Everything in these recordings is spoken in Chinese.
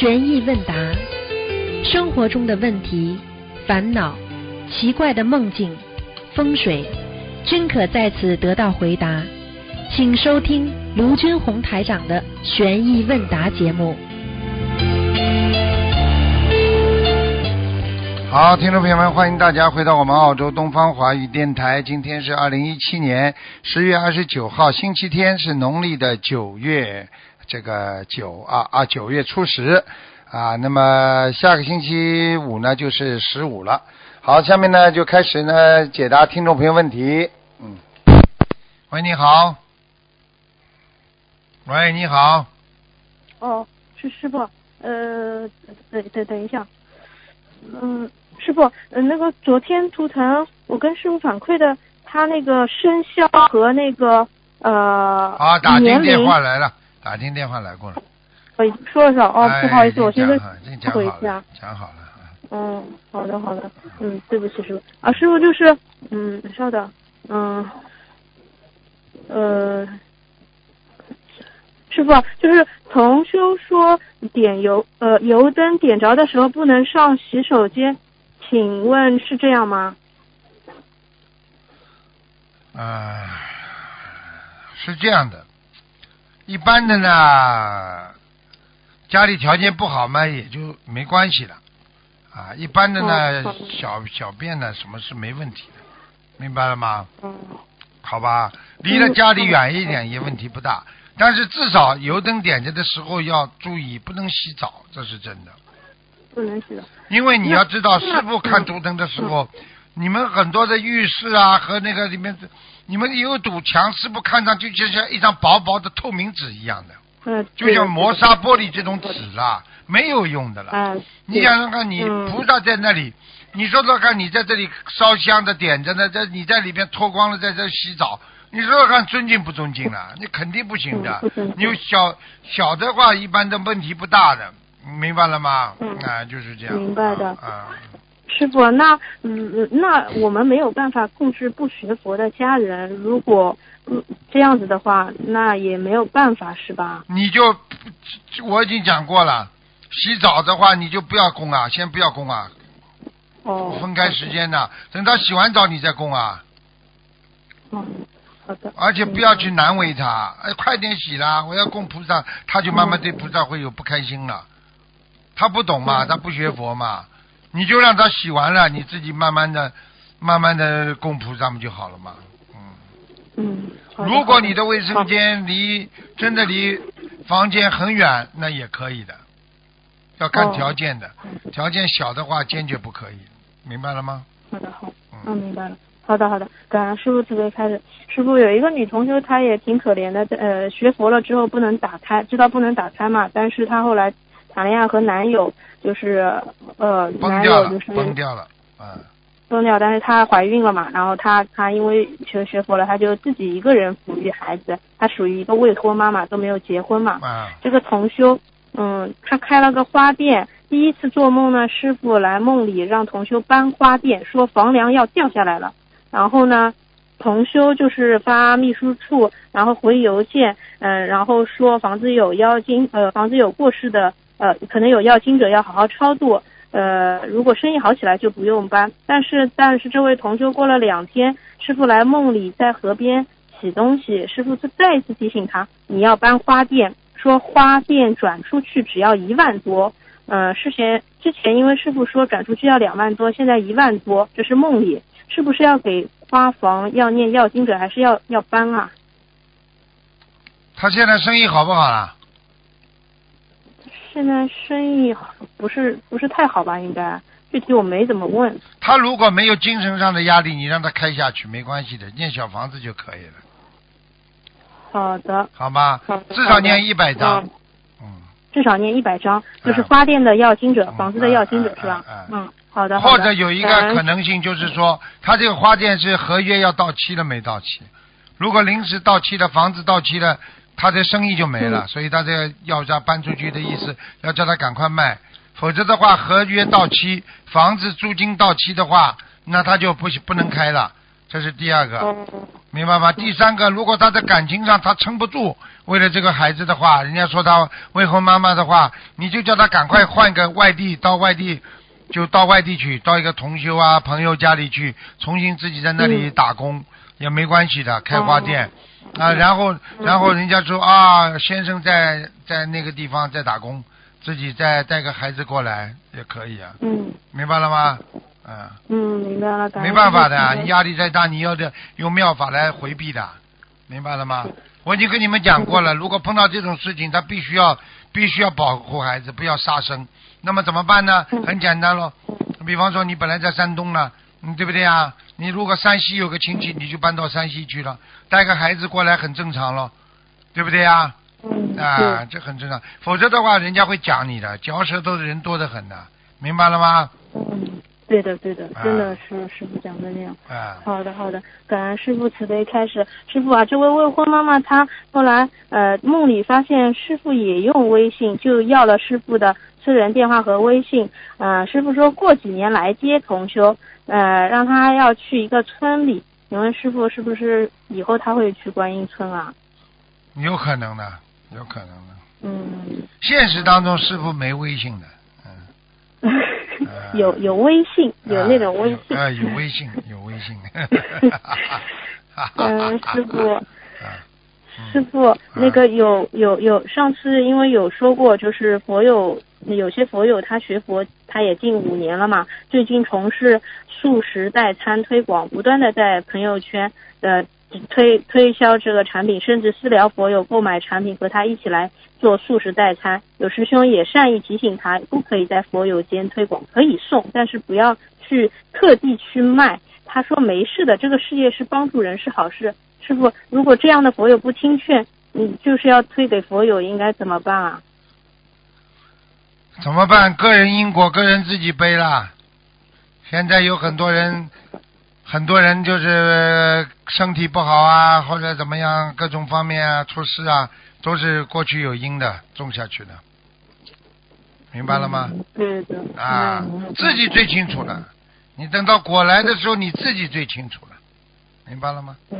悬疑问答，生活中的问题、烦恼、奇怪的梦境、风水，均可在此得到回答。请收听卢军红台长的悬疑问答节目。好，听众朋友们，欢迎大家回到我们澳洲东方华语电台。今天是二零一七年十月二十九号，星期天，是农历的九月这个九啊啊九月初十啊。那么下个星期五呢，就是十五了。好，下面呢就开始呢解答听众朋友问题。嗯，喂，你好。喂，你好。哦，是师傅，呃，等等等一下，嗯，师傅，嗯，那个昨天图腾我跟师傅反馈的，他那个生肖和那个呃啊，打进电话来了，打进电话来过了。我已经说了说，哦，哎不好意思，我现在已经讲好已经讲好了回一下。，讲好了。嗯，好的好的，嗯，对不起师傅啊，师傅就是，嗯，稍等，嗯，呃，师傅就是同修说点油呃油灯点着的时候不能上洗手间，请问是这样吗？啊，是这样的，一般的呢，家里条件不好嘛，也就没关系了。啊，一般的呢，小小便呢，什么是没问题的，明白了吗？嗯，好吧，离了家里远一点也问题不大，但是至少油灯点着的时候要注意，不能洗澡，这是真的。不能洗澡。因为你要知道，师傅看图腾的时候，你们很多的浴室啊和那个里面，你们有堵墙，是不看上去就像一张薄薄的透明纸一样的，嗯，就像磨砂玻璃这种纸啦，没有用的了。嗯，你想想看，你嗯菩萨在那里，你说说看，你在这里烧香的点着呢，在你在里边脱光了，在这洗澡，你说说看尊敬不尊敬了？你肯定不行的你有小小的话，一般的问题不大的，明白了吗？嗯啊，就是这样。明白的啊。师傅，那嗯，那我们没有办法控制不学佛的家人，如果嗯这样子的话，那也没有办法是吧？你就我已经讲过了，洗澡的话你就不要供啊，先不要供啊，哦，分开时间的，等他洗完澡你再供啊，嗯，好的。而且不要去难为他，哎，快点洗啦，我要供菩萨，他就慢慢对菩萨会有不开心了。他不懂嘛，嗯他不学佛嘛，你就让他洗完了，你自己慢慢的、慢慢的供菩萨们就好了嘛。嗯，嗯，如果你的卫生间离真的离房间很远，那也可以的，要看哦条件的。条件小的话，坚决不可以，明白了吗？好的好，嗯，嗯，明白了。好的好的，感恩师傅慈悲开始。师傅有一个女同学，她也挺可怜的，呃，学佛了之后不能打胎，知道不能打胎嘛，但是她后来谈恋爱和男友就是呃崩掉了男友就是，崩掉了，嗯，崩掉，但是她怀孕了嘛，然后她她因为学学佛了，她就自己一个人抚育孩子，她属于一个未婚妈妈，都没有结婚嘛。啊，这个同修，嗯，他开了个花店，第一次做梦呢，师傅来梦里让同修搬花店，说房梁要掉下来了，然后呢。同修就是发秘书处，然后回邮件，嗯，然后说房子有妖精，呃，房子有过世的，呃，可能有要经者要好好超度，呃，如果生意好起来就不用搬。但是但是这位同修过了两天，师傅来梦里在河边洗东西，师傅就再一次提醒他，你要搬花店，说花店转出去只要一万多。呃，事前之前因为师傅说转出去要两万多，现在一万多，这是梦里，是不是要给花房要念要经者，还是要要搬啊？他现在生意好不好啦？现在生意不是不是太好吧？应该具体我没怎么问。他如果没有精神上的压力，你让他开下去没关系的，念小房子就可以了，好的，好吗好？至少念一百张嗯，嗯，至少念一百张，就是嗯花店的要经者，嗯房子的要经者嗯是吧嗯？嗯，好的。或者有一个可能性就是说，他这个花店是合约要到期了没到期？如果临时到期了，房子到期了，他这生意就没了，嗯。所以他这个要他搬出去的意思，要叫他赶快卖，否则的话，合约到期，房子租金到期的话，那他就不不能开了。这是第二个，哦，明白吗？第三个，如果他在感情上他撑不住，为了这个孩子的话，人家说他未婚妈妈的话，你就叫他赶快换个外地，到外地就到外地去，到一个同修啊朋友家里去，重新自己在那里嗯。打工、也没关系的，开花店、啊，嗯然后然后人家说啊，先生在在那个地方在打工，自己再带个孩子过来也可以啊，嗯明白了吗？嗯。嗯，明白了，没办法的，你压力再大，你要的用妙法来回避的，明白了吗？我已经跟你们讲过了，如果碰到这种事情，他必须要必须要保护孩子，不要杀生。那么怎么办呢？嗯很简单咯，比方说你本来在山东呢，嗯，对不对啊？你如果山西有个亲戚，你就搬到山西去了，带个孩子过来很正常咯，对不对呀？嗯，啊，这很正常，否则的话，人家会讲你的，嚼舌头的人多得很的，明白了吗？嗯，对的对的，啊真的是师傅讲的那样。啊，好的，好的，感恩师傅慈悲开始。师傅啊，这位未婚妈妈她后来呃梦里发现师傅也用微信，就要了师傅的私人电话和微信。呃，师傅说过几年来接同修，呃，让他要去一个村里。请问师傅是不是以后他会去观音村啊？有可能的，有可能的。嗯，现实当中师傅没微信的，嗯，有有微信，有那种微信。啊，有微信，有微信。嗯，师傅。啊师傅，那个有有有，上次因为有说过，就是佛友有些佛友他学佛，他也近五年了嘛，最近从事素食代餐推广，不断的在朋友圈呃推推销这个产品，甚至私聊佛友购买产品和他一起来做素食代餐。有师兄也善意提醒他，不可以在佛友间推广，可以送，但是不要去特地去卖。他说没事的，这个事业是帮助人是好事。师傅，如果这样的佛友不听劝，你就是要推给佛友，应该怎么办啊？怎么办？个人因果，个人自己背啦。现在有很多人，很多人就是身体不好啊，或者怎么样，各种方面啊出事啊，都是过去有因的种下去的，明白了吗？嗯对的。啊嗯，自己最清楚了。你等到果来的时候，你自己最清楚了，明白了吗？嗯，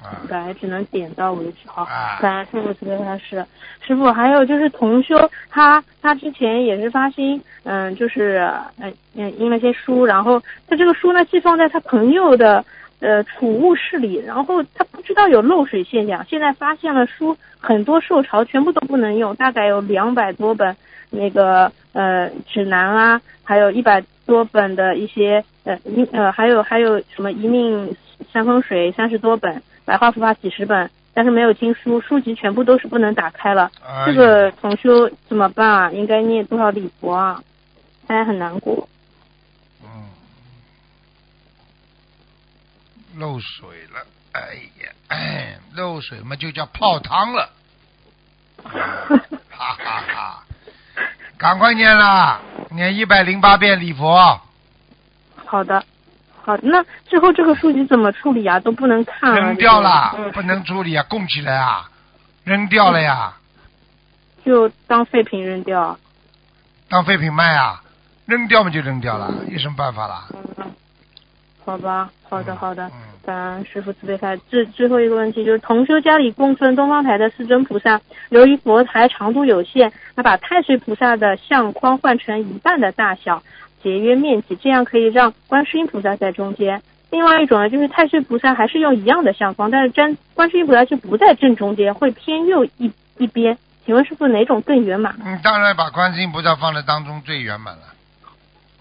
啊，本来只能点到为止。好啊，感恩师傅慈悲开示。师傅，还有就是同修，他他之前也是发心，嗯，就是嗯嗯印了些书，然后他这个书呢寄放在他朋友的呃储物室里，然后他不知道有漏水现象，现在发现了书很多受潮，全部都不能用，大概有两百多本那个呃指南啊，还有一百多本的一些呃一呃还有还有什么一命三风水三十多本，白话佛法几十本，但是没有经书，书籍全部都是不能打开了。哎这个重修怎么办啊？应该念多少礼佛啊？他也很难过。嗯，漏水了，哎呀，哎，漏水嘛就叫泡汤了，哈哈哈！赶快念啦，念一百零八遍礼佛，好的，好，那最后这个数据怎么处理啊？都不能看啊。扔掉了这个，不能处理啊，供起来啊，扔掉了呀，就当废品扔掉。当废品卖啊，扔掉嘛就扔掉了，有什么办法啦？嗯，好吧，好的，好的。嗯，感恩师傅慈悲开。最最后一个问题就是，同修家里供奉东方台的四尊菩萨，由于佛台长度有限，那把太岁菩萨的相框换成一半的大小，节约面积，这样可以让观世音菩萨在中间。另外一种呢，就是太岁菩萨还是用一样的相框，但是真观世音菩萨就不在正中间，会偏右一一边。请问师傅哪种更圆满？你当然把观世音菩萨放在当中最圆满了。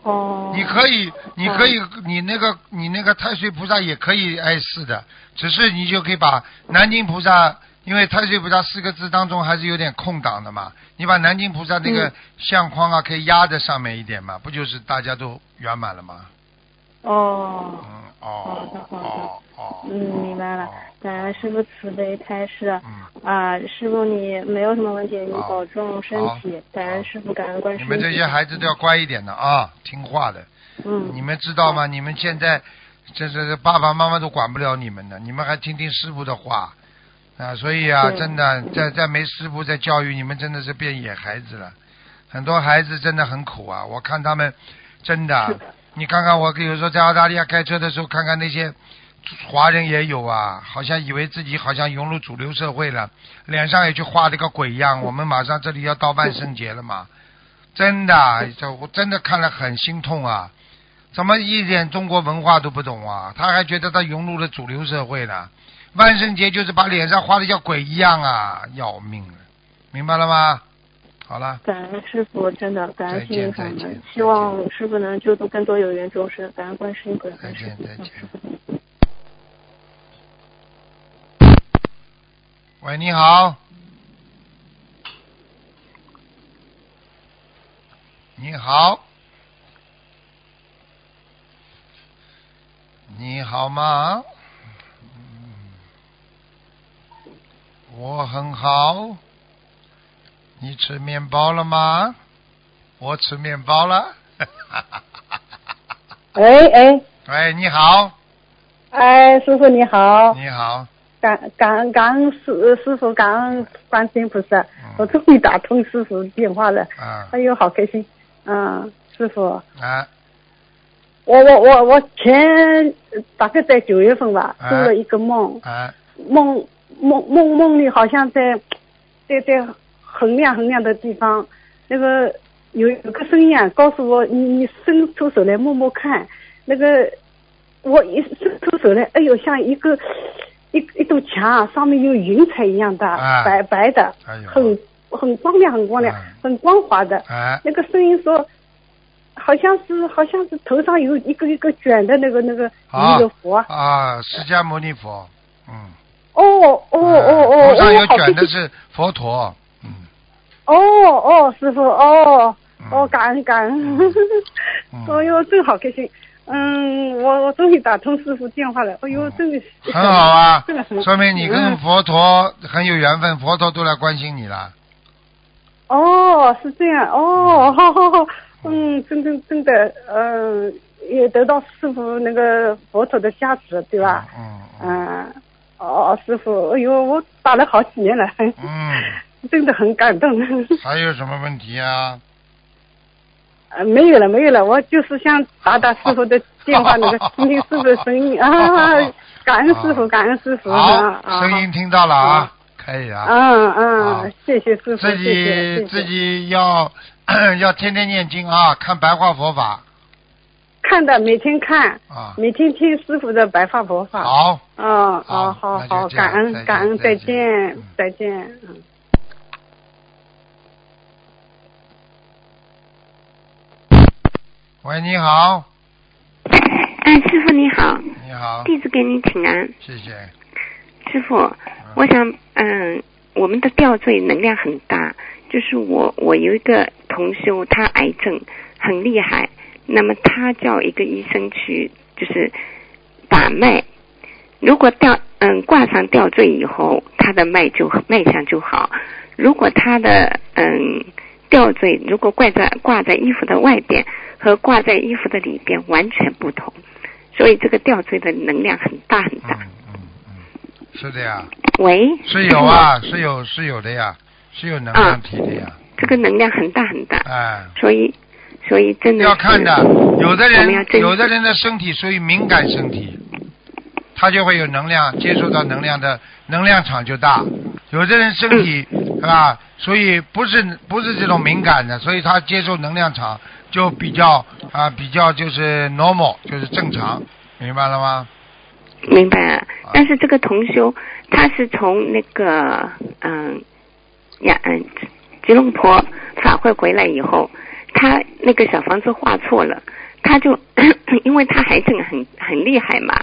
哦，你可以，你可以，你那个你那个太岁菩萨也可以挨四的，只是你就可以把南京菩萨，因为太岁菩萨四个字当中还是有点空档的嘛，你把南京菩萨那个嗯相框啊，可以压在上面一点嘛，不就是大家都圆满了吗？哦，嗯，好的哦，好的哦，哦，嗯，明白了哦。感恩师傅慈悲开示。嗯，啊，师傅你没有什么问题，你保重身体。感恩师傅，感恩观世音。你们这些孩子都要乖一点的啊，听话的。嗯，你们知道吗？你们现在这这这爸爸妈妈都管不了你们的，你们还听听师傅的话啊！所以啊，真的，在在没师傅在教育你们，真的是变野孩子了。很多孩子真的很苦啊！我看他们真的，的你看看我比如说在澳大利亚开车的时候，看看那些华人也有啊，好像以为自己好像融入主流社会了，脸上也就画了个鬼样。我们马上这里要到万圣节了嘛，真的，这我真的看了很心痛啊！怎么一点中国文化都不懂啊？他还觉得他融入了主流社会了。万圣节就是把脸上画的像鬼一样啊，要命了，明白了吗？好了，感恩师傅，真的感恩再见心灵法门，希望师傅能救度更多有缘众生，感恩观世音菩萨，再见再见。喂，你好。你好。你好吗？嗯我很好。你吃面包了吗？我吃面包了。喂 哎。喂，你好，哎，师傅你好，你好，感感恩感恩师师傅，感恩观世音菩萨，嗯。我终于打通师傅电话了，啊。哎呦好开心，嗯，师傅，啊。我我我我前大概在九月份吧，啊。做了一个梦，啊。梦梦梦梦里好像在在在很亮很亮的地方，那个有有个声音啊，告诉我你你伸出手来摸摸看，那个我一伸出手来，哎呦，像一个一一堵墙啊，上面有云彩一样的，啊白白的，哎呦很很光亮很光亮，啊很光滑的。啊那个声音说，好像是好像是头上有一个一个卷的那个那个啊一个佛。啊！释迦牟尼佛，嗯。哦哦哦哦，头上有卷的是佛陀，嗯，哦哦，师傅哦嗯哦，感恩感恩，嗯哎呦，真好开心。嗯，我我终于打通师傅电话了。哎呦，真的是很好啊说明你跟嗯佛陀很有缘分，佛陀都来关心你了。哦，是这样哦，好好好，嗯，真真真的，嗯，也得到师傅那个佛陀的加持，对吧？嗯嗯嗯，哦，师傅，哎呦，我打了好几年了，嗯，真的很感动。还有什么问题啊？呃，没有了，没有了，我就是想打打师傅的电话，那个 听听师傅的声音啊，感恩师傅，感恩师傅啊！声音听到了啊，可以啊。嗯嗯，谢谢师傅，自己自己要 要天天念经啊，看白话佛法看的，每天看，啊。每天听师傅的白发佛法。好，嗯，好好好感恩感恩，再再见再见，嗯。喂，你好，哎，师傅你好，你好，弟子给你请安。谢谢。师傅，我想，嗯，我们的吊坠能量很大，就是我我有一个同修，他癌症很厉害，那么他叫一个医生去就是把脉，如果吊嗯挂上吊坠以后，他的脉就脉象就好。如果他的嗯吊坠如果挂在挂在衣服的外边和挂在衣服的里边完全不同，所以这个吊坠的能量很大很大。嗯嗯嗯，是的呀。喂，是有啊，是有是有的呀，是有能量体的呀，这个能量很大很大，哎，所以所以真的要看的，有的人有的人的身体属于敏感身体，他就会有能量，接触到能量的能量场就大。有的人身体是吧，所以不是不是这种敏感的，所以他接受能量场就比较啊比较就是 normal，就是正常，明白了吗？明白了。但是这个同修他是从那个嗯呀嗯吉隆坡法会回来以后，他那个小房子画错了，他就 因为他癌症很很厉害嘛，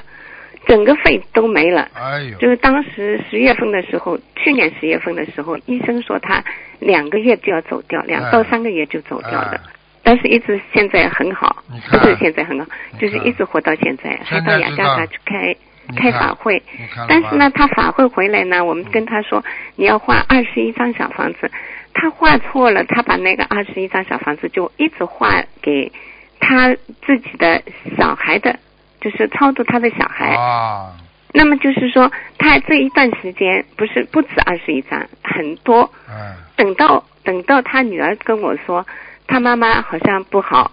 整个肺都没了。哎呦，就是当时十月份的时候，去年十月份的时候，医生说他两个月就要走掉，两到三个月就走掉的。哎。但是一直现在很好不是现在很好，就是一直活到现在，还到雅加达去开开法会。但是呢，他法会回来呢，我们跟他说你要画二十一张小房子，他画错了，他把那个二十一张小房子就一直画给他自己的小孩的，就是超度他的小孩。啊，那么就是说，他这一段时间不是不止二十一张，很多。嗯，等到等到他女儿跟我说，他妈妈好像不好，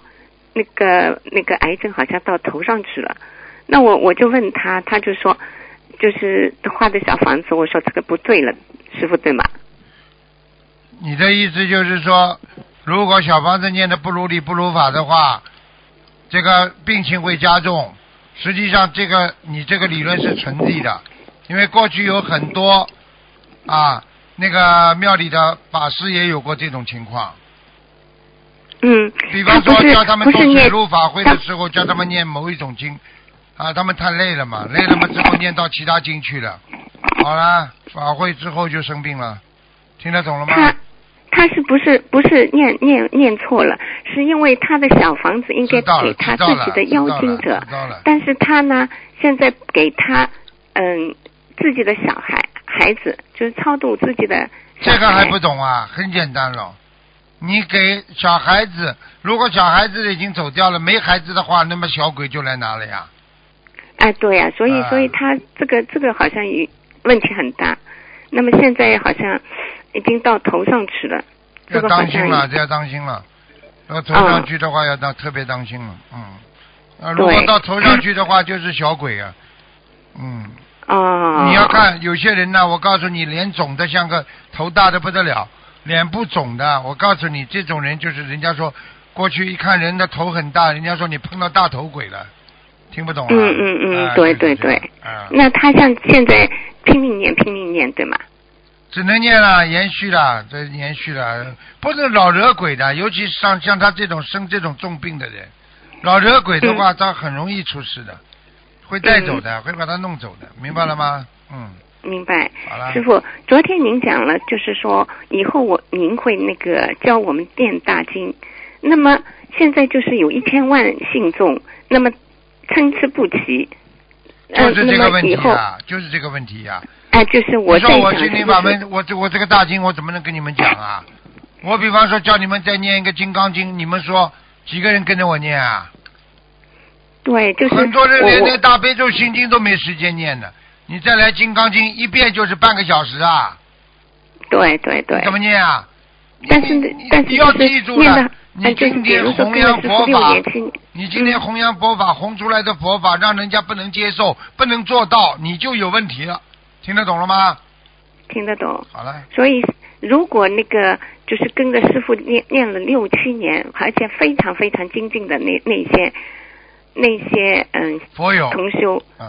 那个那个癌症好像到头上去了。那我我就问他，他就说就是画的小房子，我说这个不对了，师傅对吗？你的意思就是说，如果小房子念的不如理不如法的话，这个病情会加重。实际上，这个你这个理论是成立的，因为过去有很多啊，那个庙里的法师也有过这种情况。嗯，比方说叫他们做水不是念陆法会的时候，叫他们念某一种经，啊，他们太累了嘛，累了嘛之后念到其他经去了，好了，法会之后就生病了，听得懂了吗他？是不是不是念念念错了？是因为他的小房子应该给他自己的妖精者但是他呢，现在给他嗯自己的小孩孩子，就是超度自己的小孩。这个还不懂啊，很简单了。你给小孩子，如果小孩子已经走掉了，没孩子的话，那么小鬼就来拿了呀。哎，对呀、所以啊所以他这个这个好像有问题很大。那么现在好像已经到头上去了，要当心了，这要当心了。要头上去的话，要当特别当心了。嗯，啊，如果到头上去的话，就是小鬼啊。嗯，啊。你要看有些人呢，我告诉你，脸肿的像个头大的不得了，脸不肿的，我告诉你，这种人就是人家说过去一看人的头很大，人家说你碰到大头鬼了，听不懂啊？嗯嗯嗯啊对对对啊，那他像现在拼命念拼命念，对吗？只能念了，延续了，这延续了，不是老惹鬼的，尤其像像他这种生这种重病的人，老惹鬼的话，他很容易出事的，会带走的，会把他弄走的，明白了吗？嗯，明白。好了，师傅，昨天您讲了，就是说以后我您会那个教我们念大经，那么现在就是有一千万信众，那么参差不齐，呃，就是这个问题啊，就是这个问题呀、哎、就是我你说我在想是不是心灵法门，我这我这个大经，我怎么能跟你们讲啊？我比方说叫你们再念一个金刚经，你们说几个人跟着我念啊？对，就是很多人连那大悲咒心经都没时间念的，你再来金刚经一遍就是半个小时啊，对对对，怎么念啊？但是但是你要记住了，，你呃就是今天比如说弘扬佛法你今天弘扬佛法，弘出来的佛法让人家不能接受，不能做到，你就有问题了，听得懂了吗？听得懂。好了，所以，如果那个就是跟着师傅念念了六七年，而且非常非常精进的那那些那些嗯佛友，同修嗯，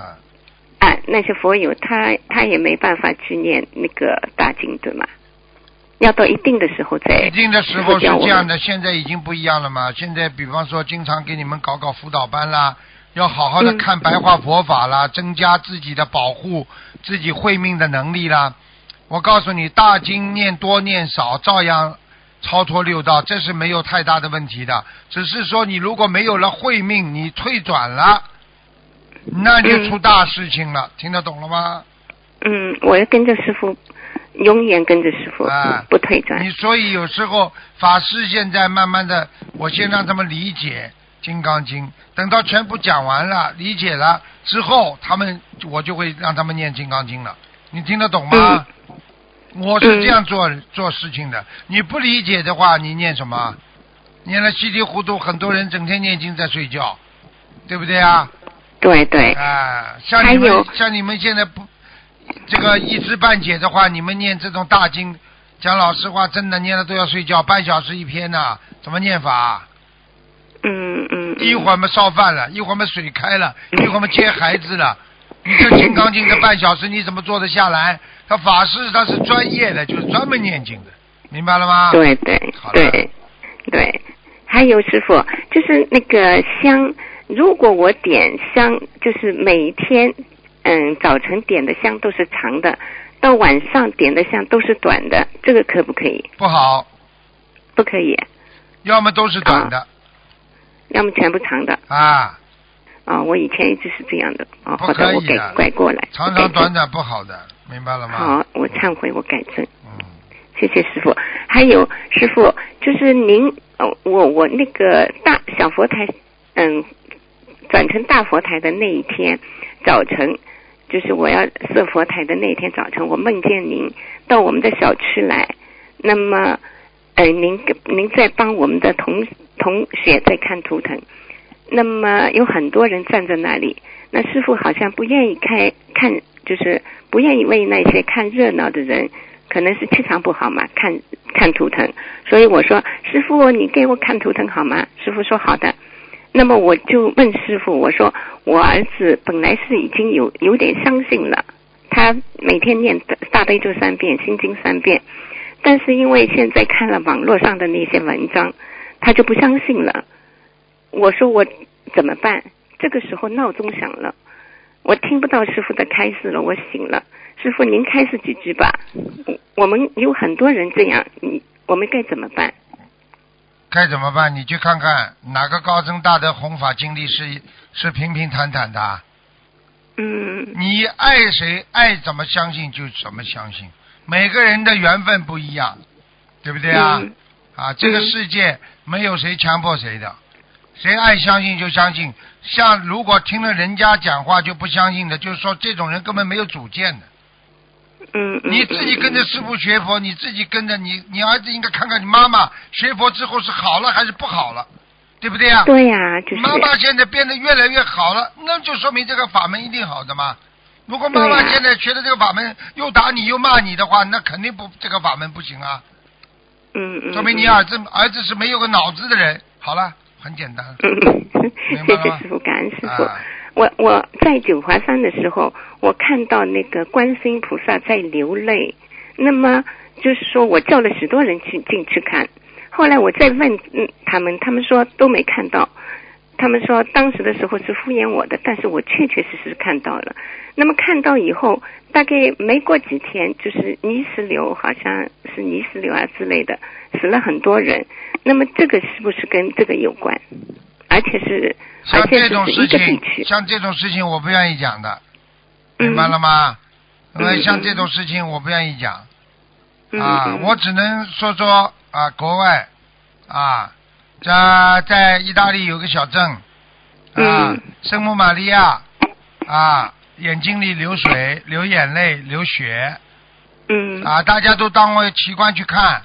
啊那些佛友，他他也没办法去念那个大经，对吗？要到一定的时候再一定的时候是这样的，现在已经不一样了嘛。现在比方说，经常给你们搞搞辅导班啦，要好好的嗯看白话佛法啦，增加自己的保护自己慧命的能力啦。我告诉你，大经念多念少，照样超脱六道，这是没有太大的问题的。只是说，你如果没有了慧命，你退转了，那就嗯出大事情了。听得懂了吗？嗯，我要跟着师傅，永远跟着师傅，啊不退转你。所以有时候法师现在慢慢的，我先让他们理解《金刚经》，等到全部讲完了、理解了之后，他们我就会让他们念《金刚经》了。你听得懂吗？我是这样做、做事情的。你不理解的话，你念什么？念了稀里糊涂，很多人整天念经在睡觉，对不对啊？对对，啊，像你们像你们现在不这个一知半解的话，你们念这种大经，讲老实话，真的念了都要睡觉，半小时一篇呐、怎么念法？嗯嗯，一会儿嘛烧饭了，一会儿嘛水开了，一会儿嘛接孩子了。你这《金刚经》这半小时你怎么做得下来？他法师他是专业的，就是专门念经的，明白了吗？对对好了对对，还有师傅，就是那个香，如果我点香，就是每天，嗯，早晨点的香都是长的，到晚上点的香都是短的，这个可不可以？不好，不可以，要么都是短的要么全部长的。啊，啊、我以前一直是这样的，哦，好的我改改过来，长。长短短不好的，明白了吗？好，我忏悔，我改正。嗯，谢谢师傅。还有师傅，就是您，哦，我我那个大小佛台，嗯，转成大佛台的那一天早晨，就是我要设佛台的那天早晨，我梦见您到我们的小区来，那么，呃，您您在帮我们的同同学在看图腾，那么有很多人站在那里，那师傅好像不愿意开看，就是不愿意为那些看热闹的人，可能是气场不好嘛，看看图腾。所以我说，师傅，你给我看图腾好吗？师傅说好的。那么我就问师傅，我说我儿子本来是已经有有点相信了，他每天念大悲咒三遍，心经三遍，但是因为现在看了网络上的那些文章，他就不相信了。我说我怎么办？这个时候闹钟响了，我听不到师傅的开示了，我醒了。师傅您开示几句吧。我们有很多人这样，你我们该怎么办？该怎么办？你去看看哪个高僧大德弘法经历是是平平坦坦的。嗯你爱谁爱怎么相信就怎么相信，每个人的缘分不一样，对不对啊？嗯啊，这个嗯世界没有谁强迫谁的，谁爱相信就相信。像如果听了人家讲话就不相信的，就是说这种人根本没有主见的。嗯，嗯你自己跟着师傅学佛，你自己跟着你，你儿子应该看看你妈妈学佛之后是好了还是不好了，对不对啊、对呀、就是妈妈现在变得越来越好了，那就说明这个法门一定好的嘛。如果妈妈现在学的这个法门又打你又骂你的话，那肯定不这个法门不行啊，嗯嗯，说明你嗯儿子儿子是没有个脑子的人。好了，很简单。嗯，明白了吗谢谢师傅，感恩师傅。啊我我在九华山的时候，我看到那个观世音菩萨在流泪。那么就是说我叫了许多人去进去看，后来我再问嗯他们，他们说都没看到。他们说当时的时候是敷衍我的，但是我确确实实看到了。那么看到以后，大概没过几天，就是泥石流，好像是泥石流啊之类的，死了很多人。那么这个是不是跟这个有关？而且是像而且是这种事是一个地情，区。像这种事情我不愿意讲的，嗯明白了吗？因为像这种事情我不愿意讲。嗯啊，嗯我只能说说啊，国外啊，在在意大利有个小镇啊嗯，圣母玛利亚啊，眼睛里流水、流眼泪、流血嗯啊，大家都当为奇观去看。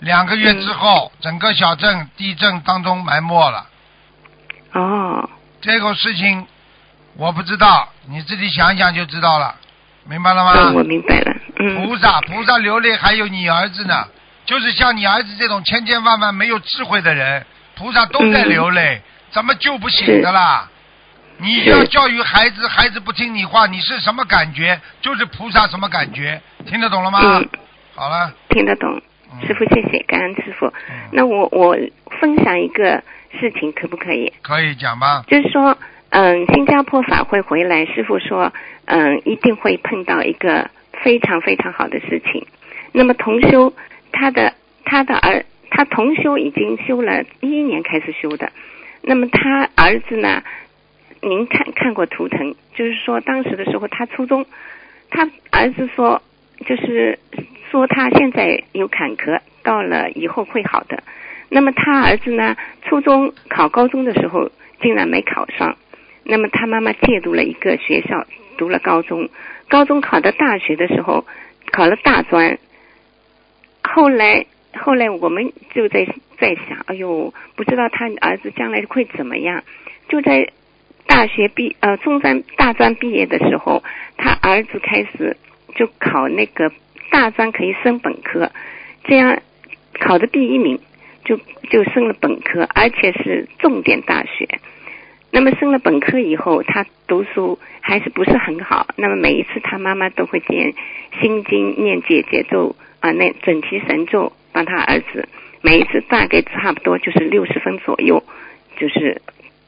两个月之后，整个小镇地震当中埋没了。哦这个事情我不知道，你自己想想就知道了，明白了吗？嗯，我明白了。嗯菩萨，菩萨流泪，还有你儿子呢，就是像你儿子这种千千万万没有智慧的人，菩萨都在流泪，怎么救不醒的啦？你要教育孩子，孩子不听你话，你是什么感觉？就是菩萨什么感觉？听得懂了吗？嗯，好了，听得懂。嗯师傅，谢谢，感恩师傅。嗯那我我分享一个事情，可不可以？可以讲吗？就是说，嗯，新加坡法会回来，师傅说，嗯，一定会碰到一个非常非常好的事情。那么同修他的他的儿，他同修已经修了一一年开始修的，那么他儿子呢？您看看过图腾，就是说当时的时候他初中，他儿子说，就是说他现在有坎坷，到了以后会好的。那么他儿子呢，初中考高中的时候竟然没考上，那么他妈妈借读了一个学校，读了高中，高中考到大学的时候考了大专，后来后来我们就在在想，哎呦，不知道他儿子将来会怎么样，就在大学毕呃中专大专毕业的时候，他儿子开始就考那个大专可以升本科，这样考的第一名，就就升了本科，而且是重点大学。那么升了本科以后，他读书还是不是很好。那么每一次他妈妈都会念心经、念解结咒啊，那准提神咒帮他儿子，每一次大概差不多就是六十分左右，就是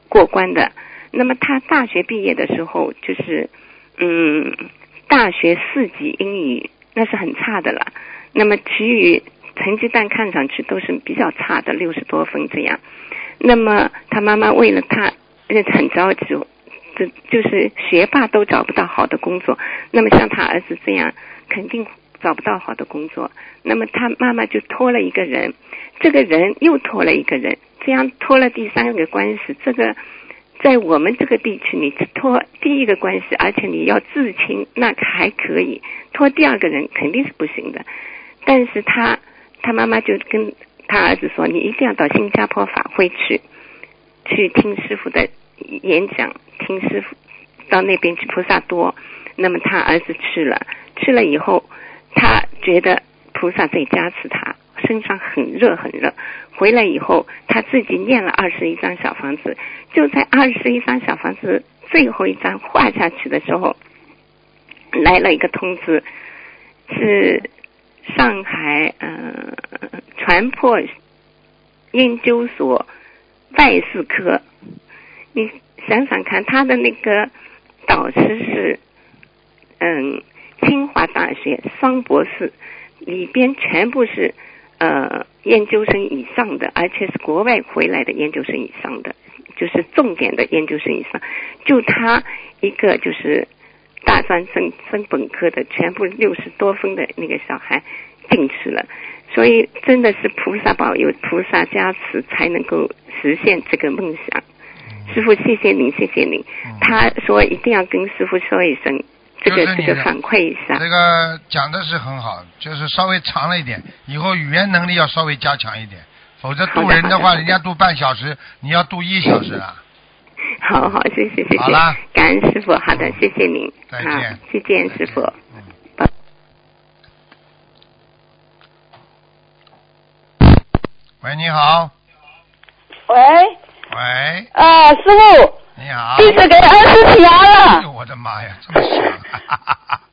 过关的。那么他大学毕业的时候，就是嗯，大学四级英语那是很差的了。那么其余成绩单看上去都是比较差的，六十多分这样。那么他妈妈为了他，呃很着急，这就是学霸都找不到好的工作，那么像他儿子这样肯定找不到好的工作。那么他妈妈就托了一个人，这个人又托了一个人，这样托了第三个官司，这个。在我们这个地区，你托第一个官司，而且你要自清，那还可以；托第二个人肯定是不行的。但是他他妈妈就跟他儿子说：“你一定要到新加坡法会去。”去听师傅的演讲，听师傅到那边去菩萨多。那么他儿子去了，去了以后，他觉得菩萨在加持他，身上很热很热。回来以后，他自己念了二十一张小房子，就在二十一张小房子最后一张画下去的时候，来了一个通知，是上海呃船舶研究所外事科。你想想看，他的那个导师是。嗯，清华大学双博士里边全部是呃研究生以上的，而且是国外回来的研究生以上的，就是重点的研究生以上。就他一个就是大专升升本科的，全部六十多分的那个小孩进去了。所以真的是菩萨保佑、菩萨加持，才能够实现这个梦想。师傅，谢谢您，谢谢您。他说一定要跟师傅说一声。这个这个反馈一下，这个讲的是很好，就是稍微长了一点，以后语言能力要稍微加强一点，否则渡人的话，人家渡半小时，你要渡一小时啊。好好，谢谢谢谢，感恩师傅，好的，谢谢您，再见，再见师傅。嗯。喂，你好。喂。喂。啊，师傅。你好，弟子给儿子请安了。哎呦，我的妈呀，这么响！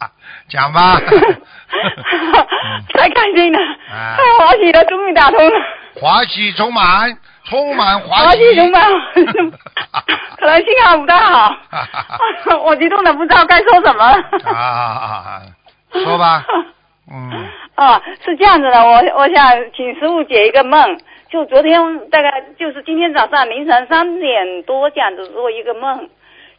讲吧。太开心了，太欢喜了，终于打通了。欢喜充满，充满欢喜。欢喜充满，可能信号不太好。我激动的不知道该说什么了。啊啊啊，说吧。嗯。啊，是这样子的，我我想请师傅解一个梦。就昨天大概就是今天早上凌晨三点多这样子做一个梦，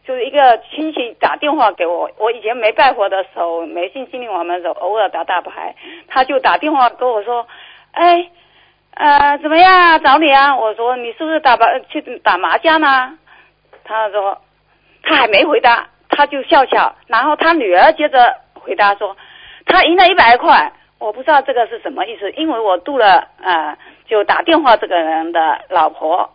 就是一个亲戚打电话给我，我以前没拜佛的时候，没信心灵法门的时候，偶尔打打牌，他就打电话跟我说，哎，呃，怎么样找你啊？我说你是不是打麻去打麻将呢？他说他还没回答，他就笑笑，然后他女儿接着回答说，他赢了一百块，我不知道这个是什么意思，因为我度了呃。就打电话这个人的老婆，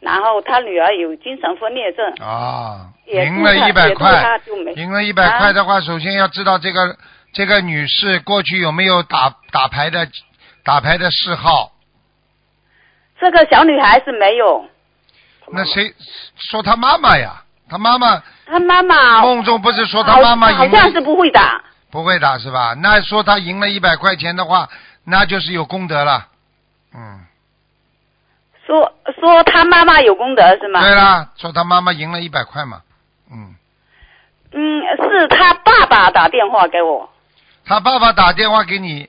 然后他女儿有精神分裂症啊，赢了一百块，赢了一百块的话，首先要知道这个这个女士过去有没有打打牌的打牌的嗜好。这个小女孩是没有。那谁说他妈妈呀？他妈妈。他妈妈。梦中不是说他妈妈赢？好像是不会打。不会打是吧？那说他赢了一百块钱的话，那就是有功德了。嗯，说说他妈妈有功德是吗？对啦，说他妈妈赢了一百块嘛。嗯。嗯，是他爸爸打电话给我。他爸爸打电话给你，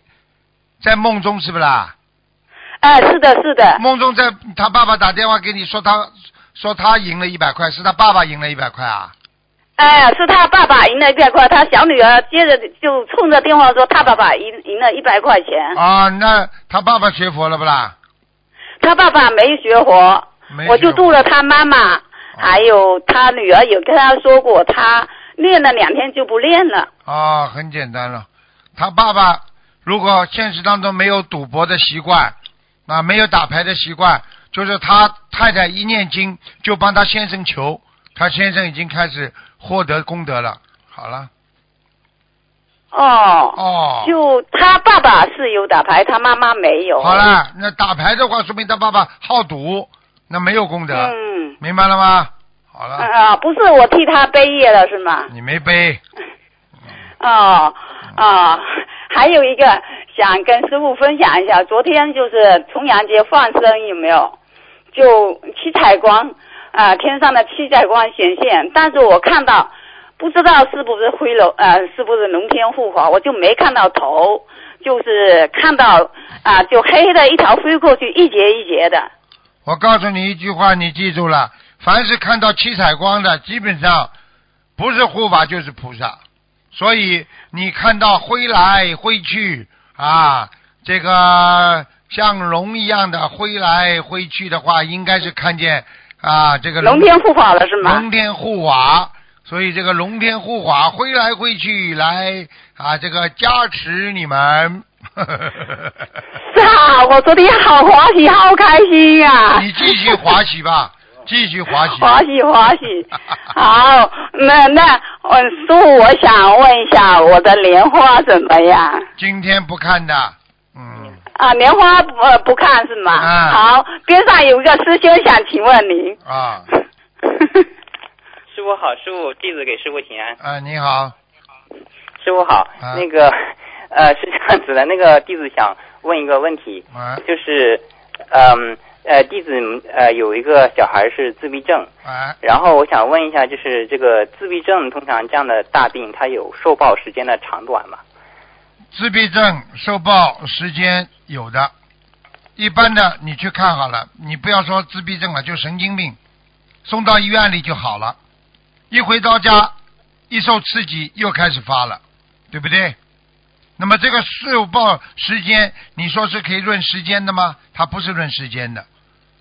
在梦中是不啦？哎，是的，是的。梦中在他爸爸打电话给你说，他说他赢了一百块，是他爸爸赢了一百块啊。哎，是他爸爸赢了一百块，他小女儿接着就冲着电话说，他爸爸赢赢了一百块钱。啊，那他爸爸学佛了不啦？他爸爸没学佛，我就度了他妈妈，还有他女儿有跟他说过，他练了两天就不练了。啊，很简单了，他爸爸如果现实当中没有赌博的习惯，啊，没有打牌的习惯，就是他太太一念经就帮他先生求，他先生已经开始。获得功德了，好了。哦。哦。就他爸爸是有打牌，他妈妈没有。好了，那打牌的话，说明他爸爸好赌，那没有功德。嗯。明白了吗？好了。啊，不是我替他背业了是吗？你没背。哦哦，还有一个想跟师傅分享一下，昨天就是重阳节放生有没有？就七彩光。啊，天上的七彩光显现，但是我看到，不知道是不是灰龙，呃，是不是龙天护法，我就没看到头，就是看到啊，就黑黑的一条飞过去，一节一节的。我告诉你一句话，你记住了，凡是看到七彩光的，基本上不是护法就是菩萨，所以你看到灰来灰去啊，这个像龙一样的挥来挥去的话，应该是看见。啊，这个龙天护法了是吗？龙天护法，所以这个龙天护法挥来挥去来啊，这个加持你们。是啊，我昨天好欢喜，好开心呀！你继续欢喜吧，继续欢喜。华喜华喜。好，那那我叔，我想问一下我的莲花怎么样？今天不看的，嗯，啊，莲花不呃不看是吗？啊好，边上有一个师兄想请问您。啊 师傅好，师傅弟子给师傅请安。啊，你好，师傅好，啊那个呃是这样子的，那个弟子想问一个问题，啊就是嗯呃弟子呃有一个小孩是自闭症，啊，然后我想问一下，就是这个自闭症通常这样的大病，它有受报时间的长短吗？自闭症受报时间有的，一般的你去看好了，你不要说自闭症了，就神经病，送到医院里就好了，一回到家，一受刺激又开始发了，对不对？那么这个受报时间，你说是可以论时间的吗？它不是论时间的，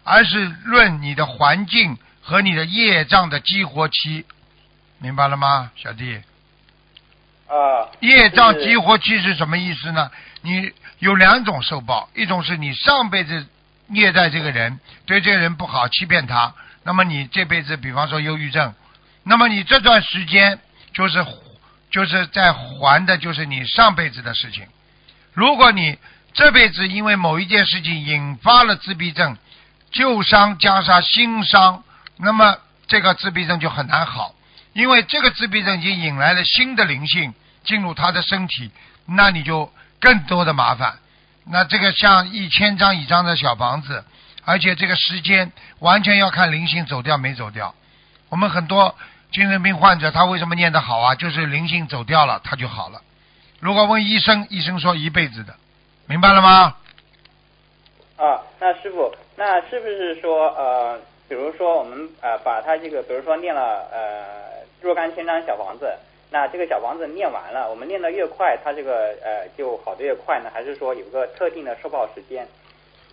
而是论你的环境和你的业障的激活期，明白了吗，小弟？啊业障激活期是什么意思呢？你有两种受报，一种是你上辈子虐待这个人，对这个人不好，欺骗他，那么你这辈子，比方说忧郁症，那么你这段时间就是就是在还的就是你上辈子的事情。如果你这辈子因为某一件事情引发了自闭症，旧伤加上新伤，那么这个自闭症就很难好。因为这个自闭症已经引来了新的灵性进入他的身体，那你就更多的麻烦。那这个像一千张一张的小房子，而且这个时间完全要看灵性走掉没走掉。我们很多精神病患者他为什么念得好啊？就是灵性走掉了，他就好了。如果问医生，医生说一辈子的，明白了吗？啊，那师傅，那是不是说呃，比如说我们呃把他这个，比如说念了呃若干千张小房子，那这个小房子念完了，我们念的越快，它这个呃就好的越快呢？还是说有个特定的受报时间？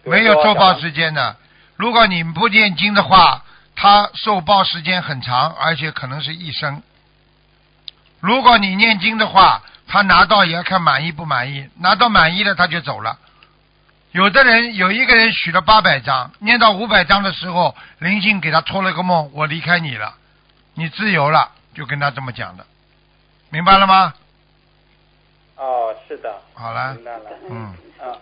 没有说受报时间的。如果你不念经的话，他受报时间很长，而且可能是一生。如果你念经的话，他拿到也要看满意不满意，拿到满意了他就走了。有的人有一个人许了八百张，念到五百张的时候，灵性给他托了个梦，我离开你了，你自由了，就跟他这么讲的，明白了吗？哦，是的，好了明，白了。嗯，啊。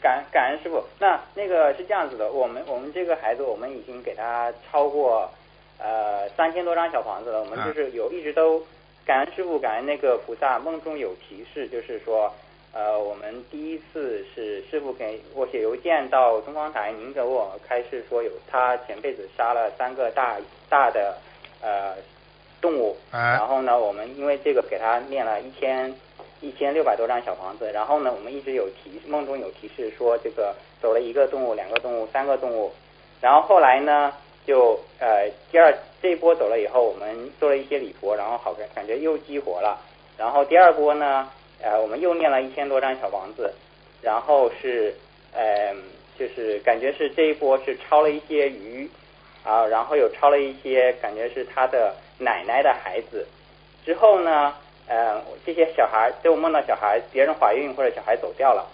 感感恩师傅。那那个是这样子的，我们我们这个孩子，我们已经给他超过呃三千多张小房子了。我们啊就是有一直都感恩师傅，感恩那个菩萨，梦中有提示，就是说呃我们第一次是师傅给我写邮件到东方台，您给我开示说有他前辈子杀了三个大大的呃动物，哎。然后呢，我们因为这个给他念了一千一千六百多张小房子，然后呢，我们一直有提梦中有提示说这个走了一个动物、两个动物、三个动物，然后后来呢，就呃第二这一波走了以后，我们做了一些礼佛，然后好感感觉又激活了，然后第二波呢，呃我们又念了一千多张小房子，然后是呃就是感觉是这一波是抄了一些鱼啊，然后有抄了一些感觉是他的奶奶的孩子，之后呢，呃，这些小孩就梦到小孩别人怀孕或者小孩走掉了，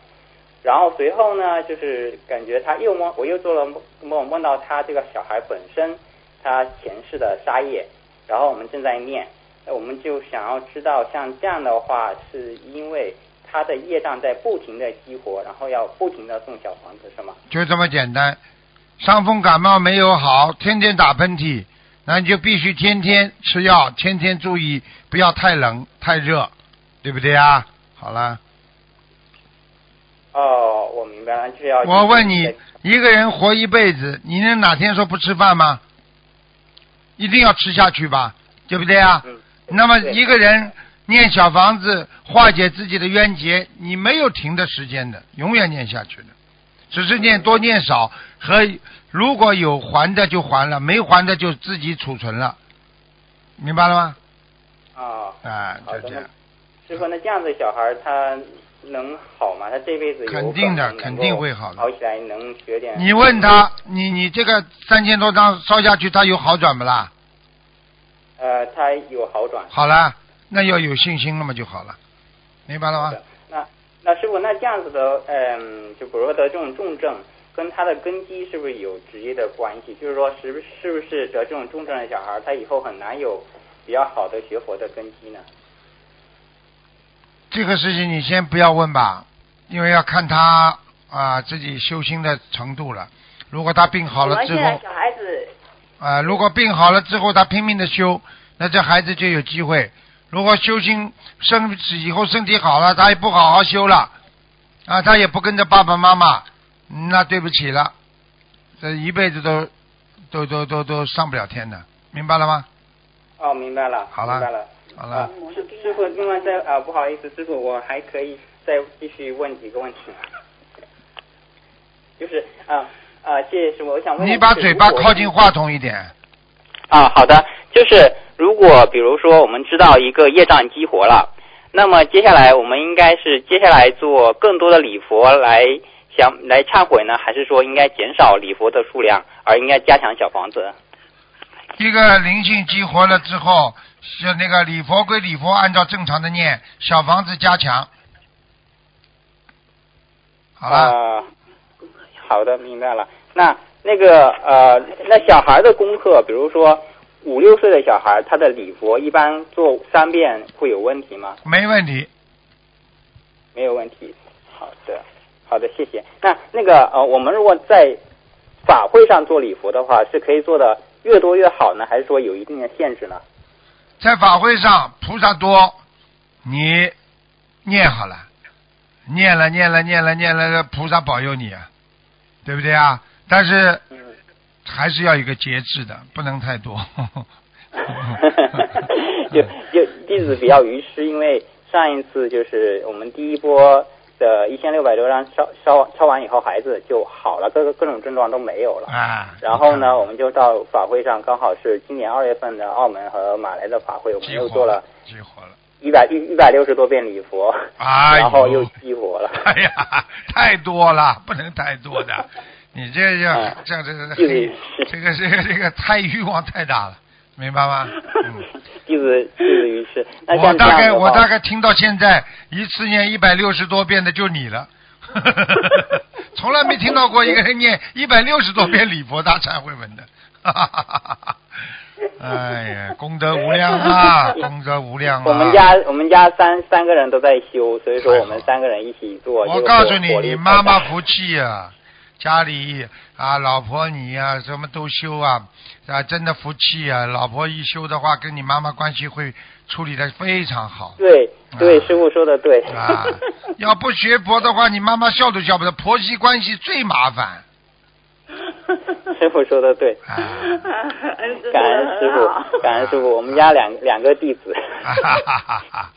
然后随后呢，就是感觉他又梦，我又做了梦梦，到他这个小孩本身他前世的杀业，然后我们正在念，我们就想要知道，像这样的话，是因为他的业障在不停的激活，然后要不停的送小房子，是吗？就这么简单。伤风感冒没有好，天天打喷嚏，那你就必须天天吃药，天天注意不要太冷太热，对不对啊？好了，哦，我明白了，就要我问你，一个人活一辈子，你能哪天说不吃饭吗？一定要吃下去吧，对不对啊？嗯，那么一个人念小房子化解自己的冤结，你没有停的时间的，永远念下去的，只是念多念少和如果有还的就还了，没还的就自己储存了，明白了吗？啊，啊，好的就这样，师傅，那这样子小孩他能好吗？他这辈子肯定的肯定会好的好起来能学点。你问他，你你这个三千多张烧下去，他有好转不啦？呃，他有好转。好了，那要有信心了嘛就好了，明白了吗？那那师傅，那这样子的，嗯，就比如说得这种重症，跟他的根基是不是有直接的关系？就是说，是不是是不是得这种重症的小孩，他以后很难有比较好的学佛的根基呢？这个事情你先不要问吧，因为要看他啊自己修心的程度了。如果他病好了之后，小孩子啊，如果病好了之后他拼命的修，那这孩子就有机会。如果修心身体以后身体好了，他也不好好修了，啊，他也不跟着爸爸妈妈，那对不起了，这一辈子都都都都都上不了天的，明白了吗？哦，明白了，好了明白了。好啊了，，师师傅，另外再啊，不好意思，师傅，我还可以再继续问几个问题吗？就是啊啊，谢谢师傅，我想问，你把嘴巴靠近话筒一点。啊，好的，就是如果比如说我们知道一个业障激活了，那么接下来我们应该是接下来做更多的礼佛来想来忏悔呢，还是说应该减少礼佛的数量，而应该加强小房子？一个灵性激活了之后，是那个礼佛归礼佛，按照正常的念，小房子加强。好了，啊，好的，明白了。那那个呃，那小孩的功课，比如说五六岁的小孩，他的礼佛一般做三遍会有问题吗？没问题。没有问题。好的，好的，谢谢。那那个呃，我们如果在法会上做礼佛的话，是可以做的越多越好呢，还是说有一定的限制呢？在法会上菩萨多，你念好了，念了念了念了念了，菩萨保佑你啊，对不对啊？但是嗯。还是要有一个节制的，不能太多。就就弟子比较愚痴，因为上一次就是我们第一波的一千六百多张烧烧烧完以后，孩子就好了，各个各种症状都没有了。啊。然后呢，我们就到法会上，刚好是今年二月份的澳门和马来的法会，我们又做了激活了。一百一一百六十多遍礼佛，哎然后又激活了。哎呀，太多了，不能太多的。你这就嗯这这这弟子黑是这个这个这个太欲望太大了，明白吗？嗯。弟子弟子愚痴。那我大概我大概听到现在一次念一百六十多遍的就你了，从来没听到过 一个人念一百六十多遍礼佛大忏悔文的。哎呀，功德无量啊，功德无量啊！我们家我们家三三个人都在修，所以说我们三个人一起做。我告诉你，你妈妈福气呀、家里啊，老婆你呀、什么都修啊，啊，真的福气啊！老婆一修的话，跟你妈妈关系会处理的非常好。对对，啊师傅说的对。啊，要不学佛的话，你妈妈笑都笑不得，婆媳关系最麻烦。师傅说的对，啊，感恩师傅，感恩师傅，我们家两两个弟子。哈哈哈哈哈！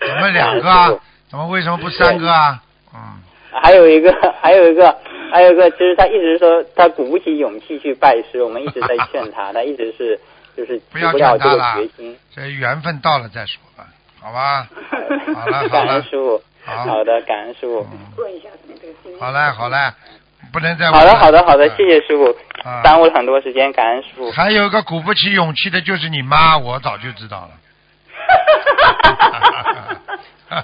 怎么两个啊？怎么为什么不三个啊？嗯，还有一个，还有一个，还有一个，其实他一直说他鼓不起勇气去拜师，我们一直在劝他，他一直是就是不要这个劝他了决心。这缘分到了再说吧，好吧？好了好感了恩师傅，好好的，感恩师傅。嗯，问一下这个好嘞好嘞，不能再好的，好的，好的，嗯谢谢师傅啊，耽误了很多时间，感恩师傅。还有一个鼓不起勇气的就是你妈，我早就知道了。嗯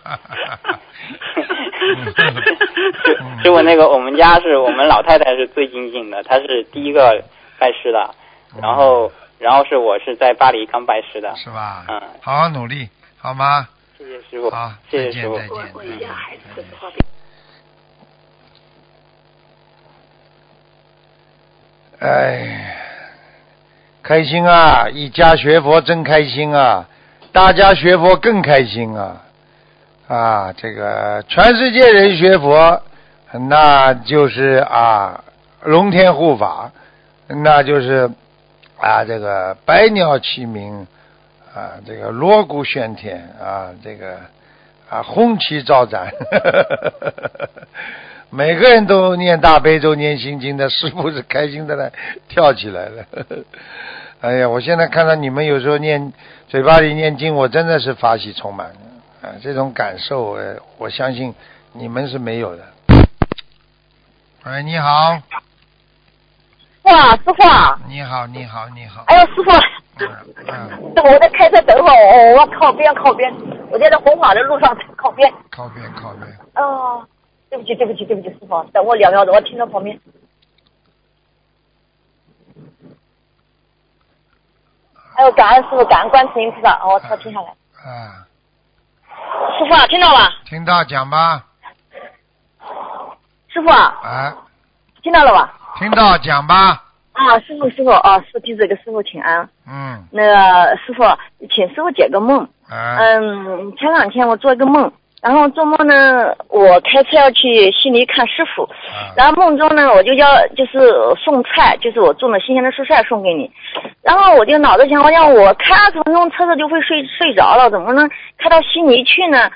师傅，那个我们家是我们老太太是最精进的，她是第一个拜师的，然后然后是我是在巴黎刚拜师的，是吧？嗯好好努力，好吗？谢谢师傅好，，再谢谢师傅见再。见。问一下孩子的话哎，开心啊！一家学佛真开心啊！大家学佛更开心啊！啊，这个全世界人学佛，那就是啊龙天护法，那就是啊这个百鸟齐鸣啊，这个锣鼓喧天啊，这个啊红旗招展。每个人都念大悲咒、念心经的，师傅是开心的呢跳起来了。哎呀，我现在看到你们有时候念嘴巴里念经，我真的是法喜充满啊，这种感受，呃、我相信你们是没有的。哎，你好。哇，师傅、啊。你好，你好，你好。哎呦，师傅。嗯嗯。我在开车等会儿，我我靠边靠边，我在这红马的路上靠边。靠边靠边。哦、对不起对不起对不起，师傅，等我两秒钟，我听到旁边。还有感恩师傅，感恩观世音菩萨，哦，他听下来。啊师傅啊，听到了？听到讲吧，师傅啊，啊，听到了吧？听到讲吧，啊，师傅，师傅，啊，师弟子给师傅请安。嗯，那个师傅，请师傅解个梦。啊，嗯，前两天我做一个梦，然后做梦呢，我开车要去悉尼看师傅，啊。然后梦中呢，我就要就是送菜，就是我种的新鲜的蔬菜送给你，然后我就脑子想，我想我开二十分钟车子就会睡睡着了，怎么能开到悉尼去呢？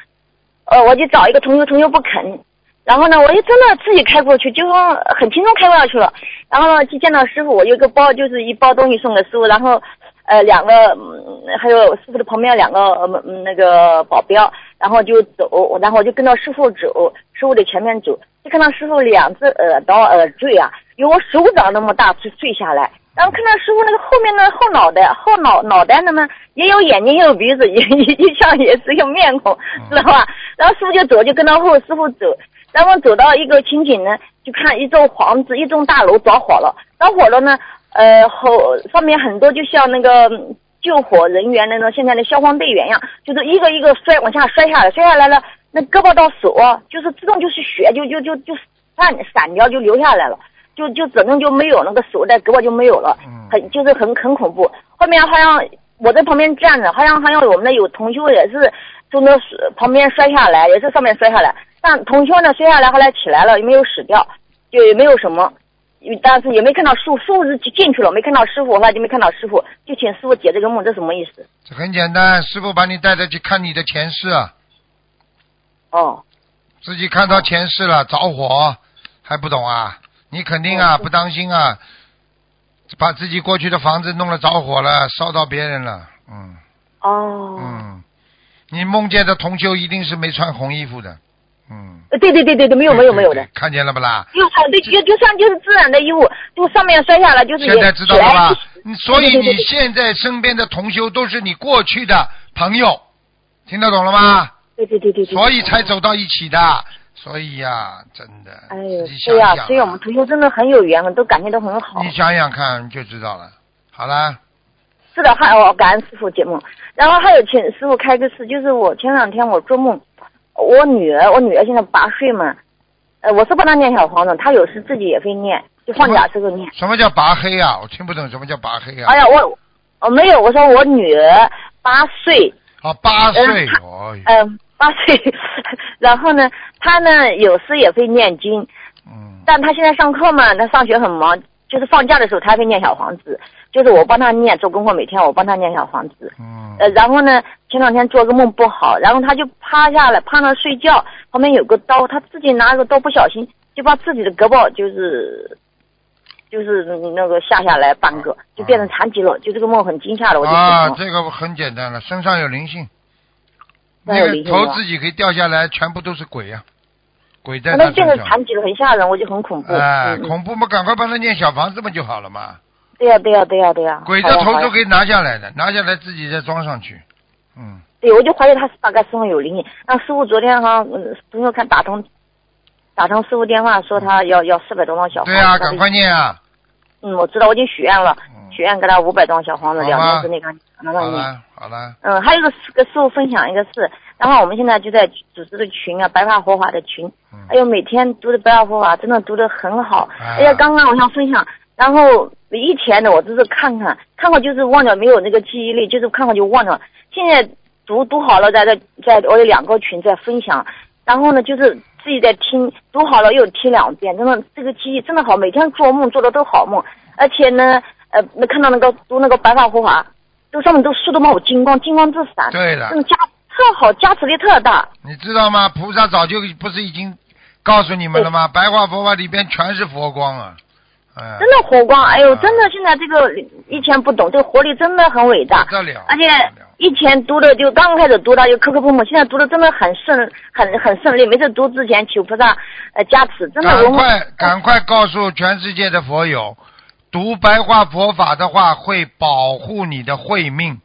呃，我就找一个同学，同学不肯，然后呢，我就真的自己开过去，就说很轻松开过去了，然后呢，就见到师傅，我有一个包，就是一包东西送给师傅，然后呃两个，嗯还有师傅的旁边两个呃嗯那个保镖，然后就走，然后我就跟着师傅走，师傅的前面走，就看到师傅两只耳朵耳坠啊，有我手掌那么大垂坠下来，然后看到师傅那个后面的后脑袋后脑脑袋那呢也有眼睛也有鼻子，也也就像也是个面孔，知道吧？然后师傅就走，就跟到后师傅走，然后走到一个情景呢，就看一栋房子，一栋大楼着火了，着火了呢，呃后上面很多就像那个嗯救火人员那种现在的消防队员一样，就是一个一个摔往下摔下来，摔下来了，那胳膊到手啊，就是自动就是血就就就就散散掉就流下来了。就就整个就没有那个手在胳膊就没有了，嗯很就是很很恐怖。后面好像我在旁边站着，好像好像我们那有同修也是从那旁边摔下来，也是上面摔下来。但同修呢摔下来，后来起来了，也没有死掉，就也没有什么。但是也没看到师傅，师傅是进去了，没看到师傅，后来就没看到师傅，就请师傅解这个梦，这什么意思？这很简单，师傅把你带着去看你的前世啊，哦，自己看到前世了，着火还不懂啊？你肯定啊，不当心啊，把自己过去的房子弄了着火了，烧到别人了，嗯。哦，嗯，你梦见的同修一定是没穿红衣服的，嗯，呃对对对对对，没有没有没有的看见了不啦？就穿对就就算就是自然的衣物，就上面摔下来就是也现在知道了吧所以你现在身边的同修都是你过去的朋友，听得懂了吗？对对对对对，所以才走到一起的。所以呀、真的，哎呦对呀、所以我们同修真的很有缘分，都感情都很好。你想想看就知道了。好了，是的，还有感恩师傅节目，然后还有请师傅开个示，就是我前两天我做梦，我女儿，我女儿现在八岁嘛，呃，我是帮她念小房子，她有时自己也会念，就放假时候念。什么叫拔黑啊？我听不懂什么叫拔黑啊哎？呀，我我没有，我说我女儿八岁，啊，八岁嗯，八岁，然后呢，她呢有时也会念经，嗯，但她现在上课嘛，她上学很忙，就是放假的时候她会念小黄子，就是我帮她念做功课，每天我帮她念小房子。嗯，呃，然后呢，前两天做个梦不好，然后他就趴下来，趴那睡觉，旁边有个刀，他自己拿个刀不小心就把自己的胳膊就是就是那个下下来半个，就变成残疾了，就这个梦很惊吓的，我就啊，这个很简单了，身上有灵性，那那个头自己可以掉下来，全部都是鬼呀、鬼在他们变他身上。成残疾了，很吓人，我就很恐怖。哎，恐怖嘛，赶快帮他念小房子不就好了嘛。对呀、对呀、对呀、对呀、鬼的头都可以拿下来的，拿下来自己再装上去。嗯，对，我就怀疑他是大概身上有灵性。那师傅昨天哈，嗯，朋友看打通，打通师傅电话说他要要四百多张小房子。对啊，赶快念啊！嗯，我知道，我已经许愿了，嗯许愿给他五百张小房子，两吧年之内给他让他念。好了，嗯，还有一个跟师傅分享一个事，然后我们现在就在组织的群啊，白发佛法的群，嗯哎呦，每天读的白发佛法真的读的很好。啊哎呀，刚刚我想分享，然后以前的我只是看看，看过就是忘掉，没有那个记忆力，就是看过就忘掉。现在读读好了，在在在我有两个群在分享，然后呢就是自己在听，读好了又听两遍，真的这个记忆真的好，每天做梦做的都好梦，而且呢，呃，那看到那个读那个白发佛法，都上面都说的冒金光，金光之闪，对的这，种加特好，加持力特大。你知道吗？菩萨早就不是已经告诉你们了吗？白话佛法里边全是佛光啊！哎，真的火光，哎呦，啊真的现在这个以前不懂，这个活力真的很伟大不，得了，而且以前读的就刚开始读的就磕磕碰碰，现在读的真的很顺，很很顺利。每次读之前求菩萨呃加持，真的赶快赶快告诉全世界的佛友，读白话佛法的话会保护你的慧命，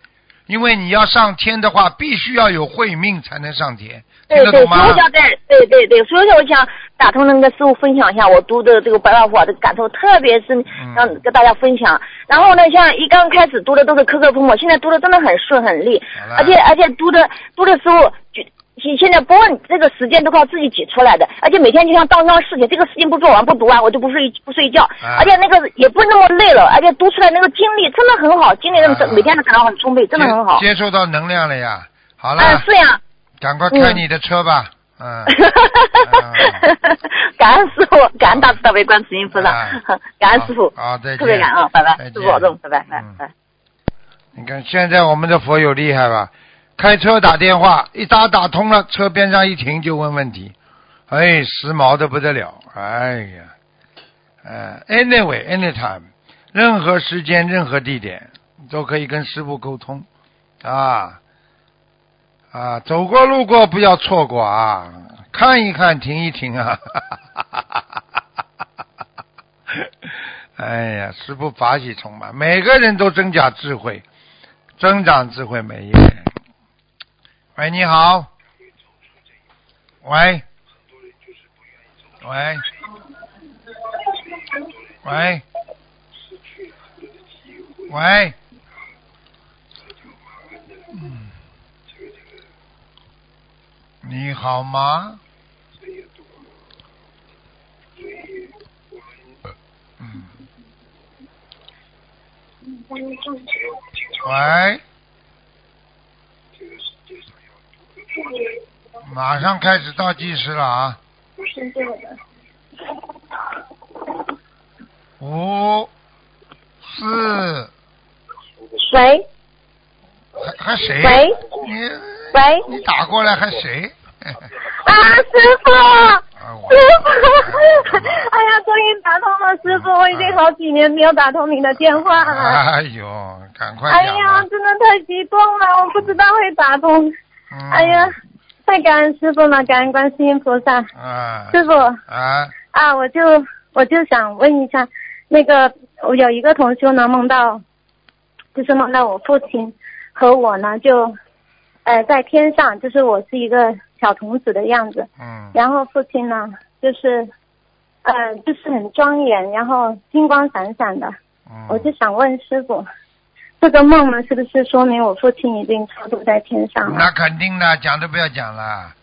因为你要上天的话，必须要有慧命才能上天，听对对，所以我？想在对对对，所以我想打通那个师傅分享一下我读的这个白话佛法的感受，特别是嗯让跟大家分享。然后呢，像一刚开始读的都是磕磕碰碰，现在读的真的很顺很利，而且而且读的读的时候就。现现在不问这个时间都靠自己挤出来的，而且每天就像当桩事情，这个事情不做完不读完，我就不睡不睡觉，啊而且那个也不那么累了，而且读出来那个精力真的很好，精力啊每天都感到很充沛，真的很好。接接受到能量了呀。好了，嗯，是呀。赶快开你的车吧。嗯，感恩师傅，感恩大慈大悲观世音菩萨。啊，感恩师傅，好，再见。特别感恩，拜拜，师傅保重，拜拜，拜嗯。拜。你看现在我们的佛友厉害吧？开车打电话一打打通了，车边上一停就问问题，哎，时髦的不得了，哎呀，呃，anyway anytime，任何时间任何地点都可以跟师傅沟通。啊啊，走过路过不要错过啊，看一看停一停啊，哎呀，师傅法喜充满，每个人都增加智慧。增长智慧美业。喂，你好。喂。喂。喂。喂。嗯。你好吗？嗯。喂，马上开始倒计时了啊！五、四，谁还还谁？喂你喂，你打过来还谁？啊，师傅，师傅，哎呀，终于打通了，师傅，我已经好几年没有打通您的电话了。哎呦，赶快哎呀，真的太激动了，我不知道会打通。嗯。哎呀，太感恩师傅了，感恩观世音菩萨。啊。师傅。啊。啊，我就我就想问一下，那个我有一个同修呢，梦到，就是梦到我父亲和我呢，就呃在天上，就是我是一个小童子的样子，嗯然后父亲呢，就是呃就是很庄严，然后金光闪闪的，嗯，我就想问师傅，这个梦呢，是不是说明我父亲已经超度在天上了？那肯定的，讲都不要讲了。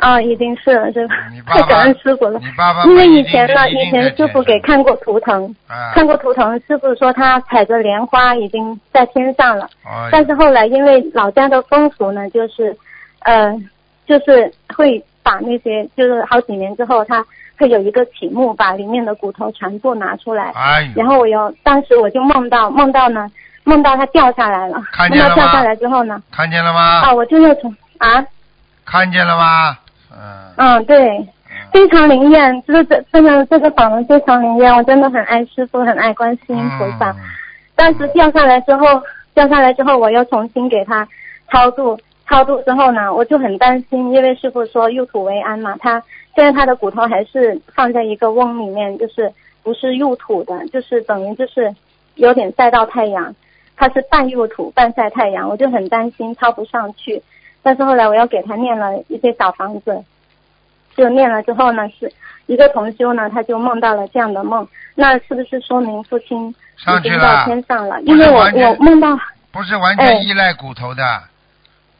啊，已经是了，是吧太感恩师傅了。你爸爸因为以前呢，以前师傅给看过图腾，啊，看过图腾，师傅说他踩着莲花已经在天上了。哎但是后来因为老家的风俗呢，就是，呃，就是会把那些，就是好几年之后，他会有一个启幕，把里面的骨头全部拿出来。哎然后我又，当时我就梦到，梦到呢，梦到他掉下来了。看见了吗梦到掉下来之后呢，看见了吗？啊，我就又从啊，看见了吗？嗯。嗯，对，嗯非常灵验，就是这真的这个法门非常灵验，我真的很爱师傅，很爱观世音菩萨。嗯当时掉下来之后，掉下来之后，我又重新给他超度，超度之后呢，我就很担心，因为师傅说入土为安嘛，他现在他的骨头还是放在一个瓮里面，就是不是入土的，就是等于就是有点晒到太阳，他是半入土半晒太阳，我就很担心超不上去。但是后来我又给他念了一些小房子，就念了之后呢，是一个同修呢，他就梦到了这样的梦，那是不是说明父亲已经上去了到天上了？因为我我梦到不是完哎全依赖骨头的，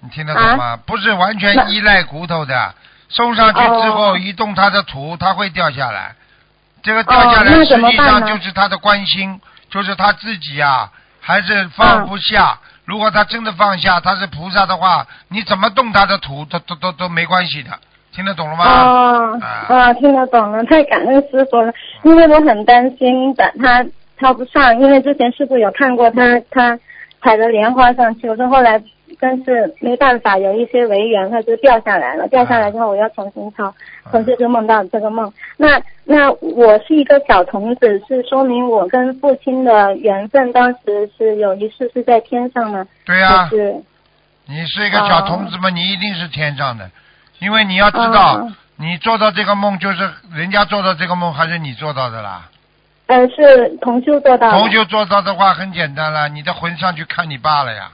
你听得懂吗？不是完全依赖骨头的，送上去之后哦一动他的土，他会掉下来。这个掉下来哦实际上就是他的关心，就是他自己呀、还是放不下。如果他真的放下，他是菩萨的话，你怎么动他的土都都都都没关系的，听得懂了吗？哦啊。啊，听得懂了，太感恩师傅了，因为我很担心的他超不上，因为之前师傅有看过他他踩着莲花上去，我说后来但是没办法，有一些违缘，它就掉下来了，掉下来之后我要重新抄，从这就梦到这个梦。那那我是一个小童子，是说明我跟父亲的缘分当时是有一世是在天上呢，对呀、还是你是一个小童子嘛，你一定是天上的，因为你要知道，哦你做到这个梦就是人家做到这个梦，还是你做到的啦？呃是同修做到的。同修做到的话很简单了，你的魂上去看你爸了呀，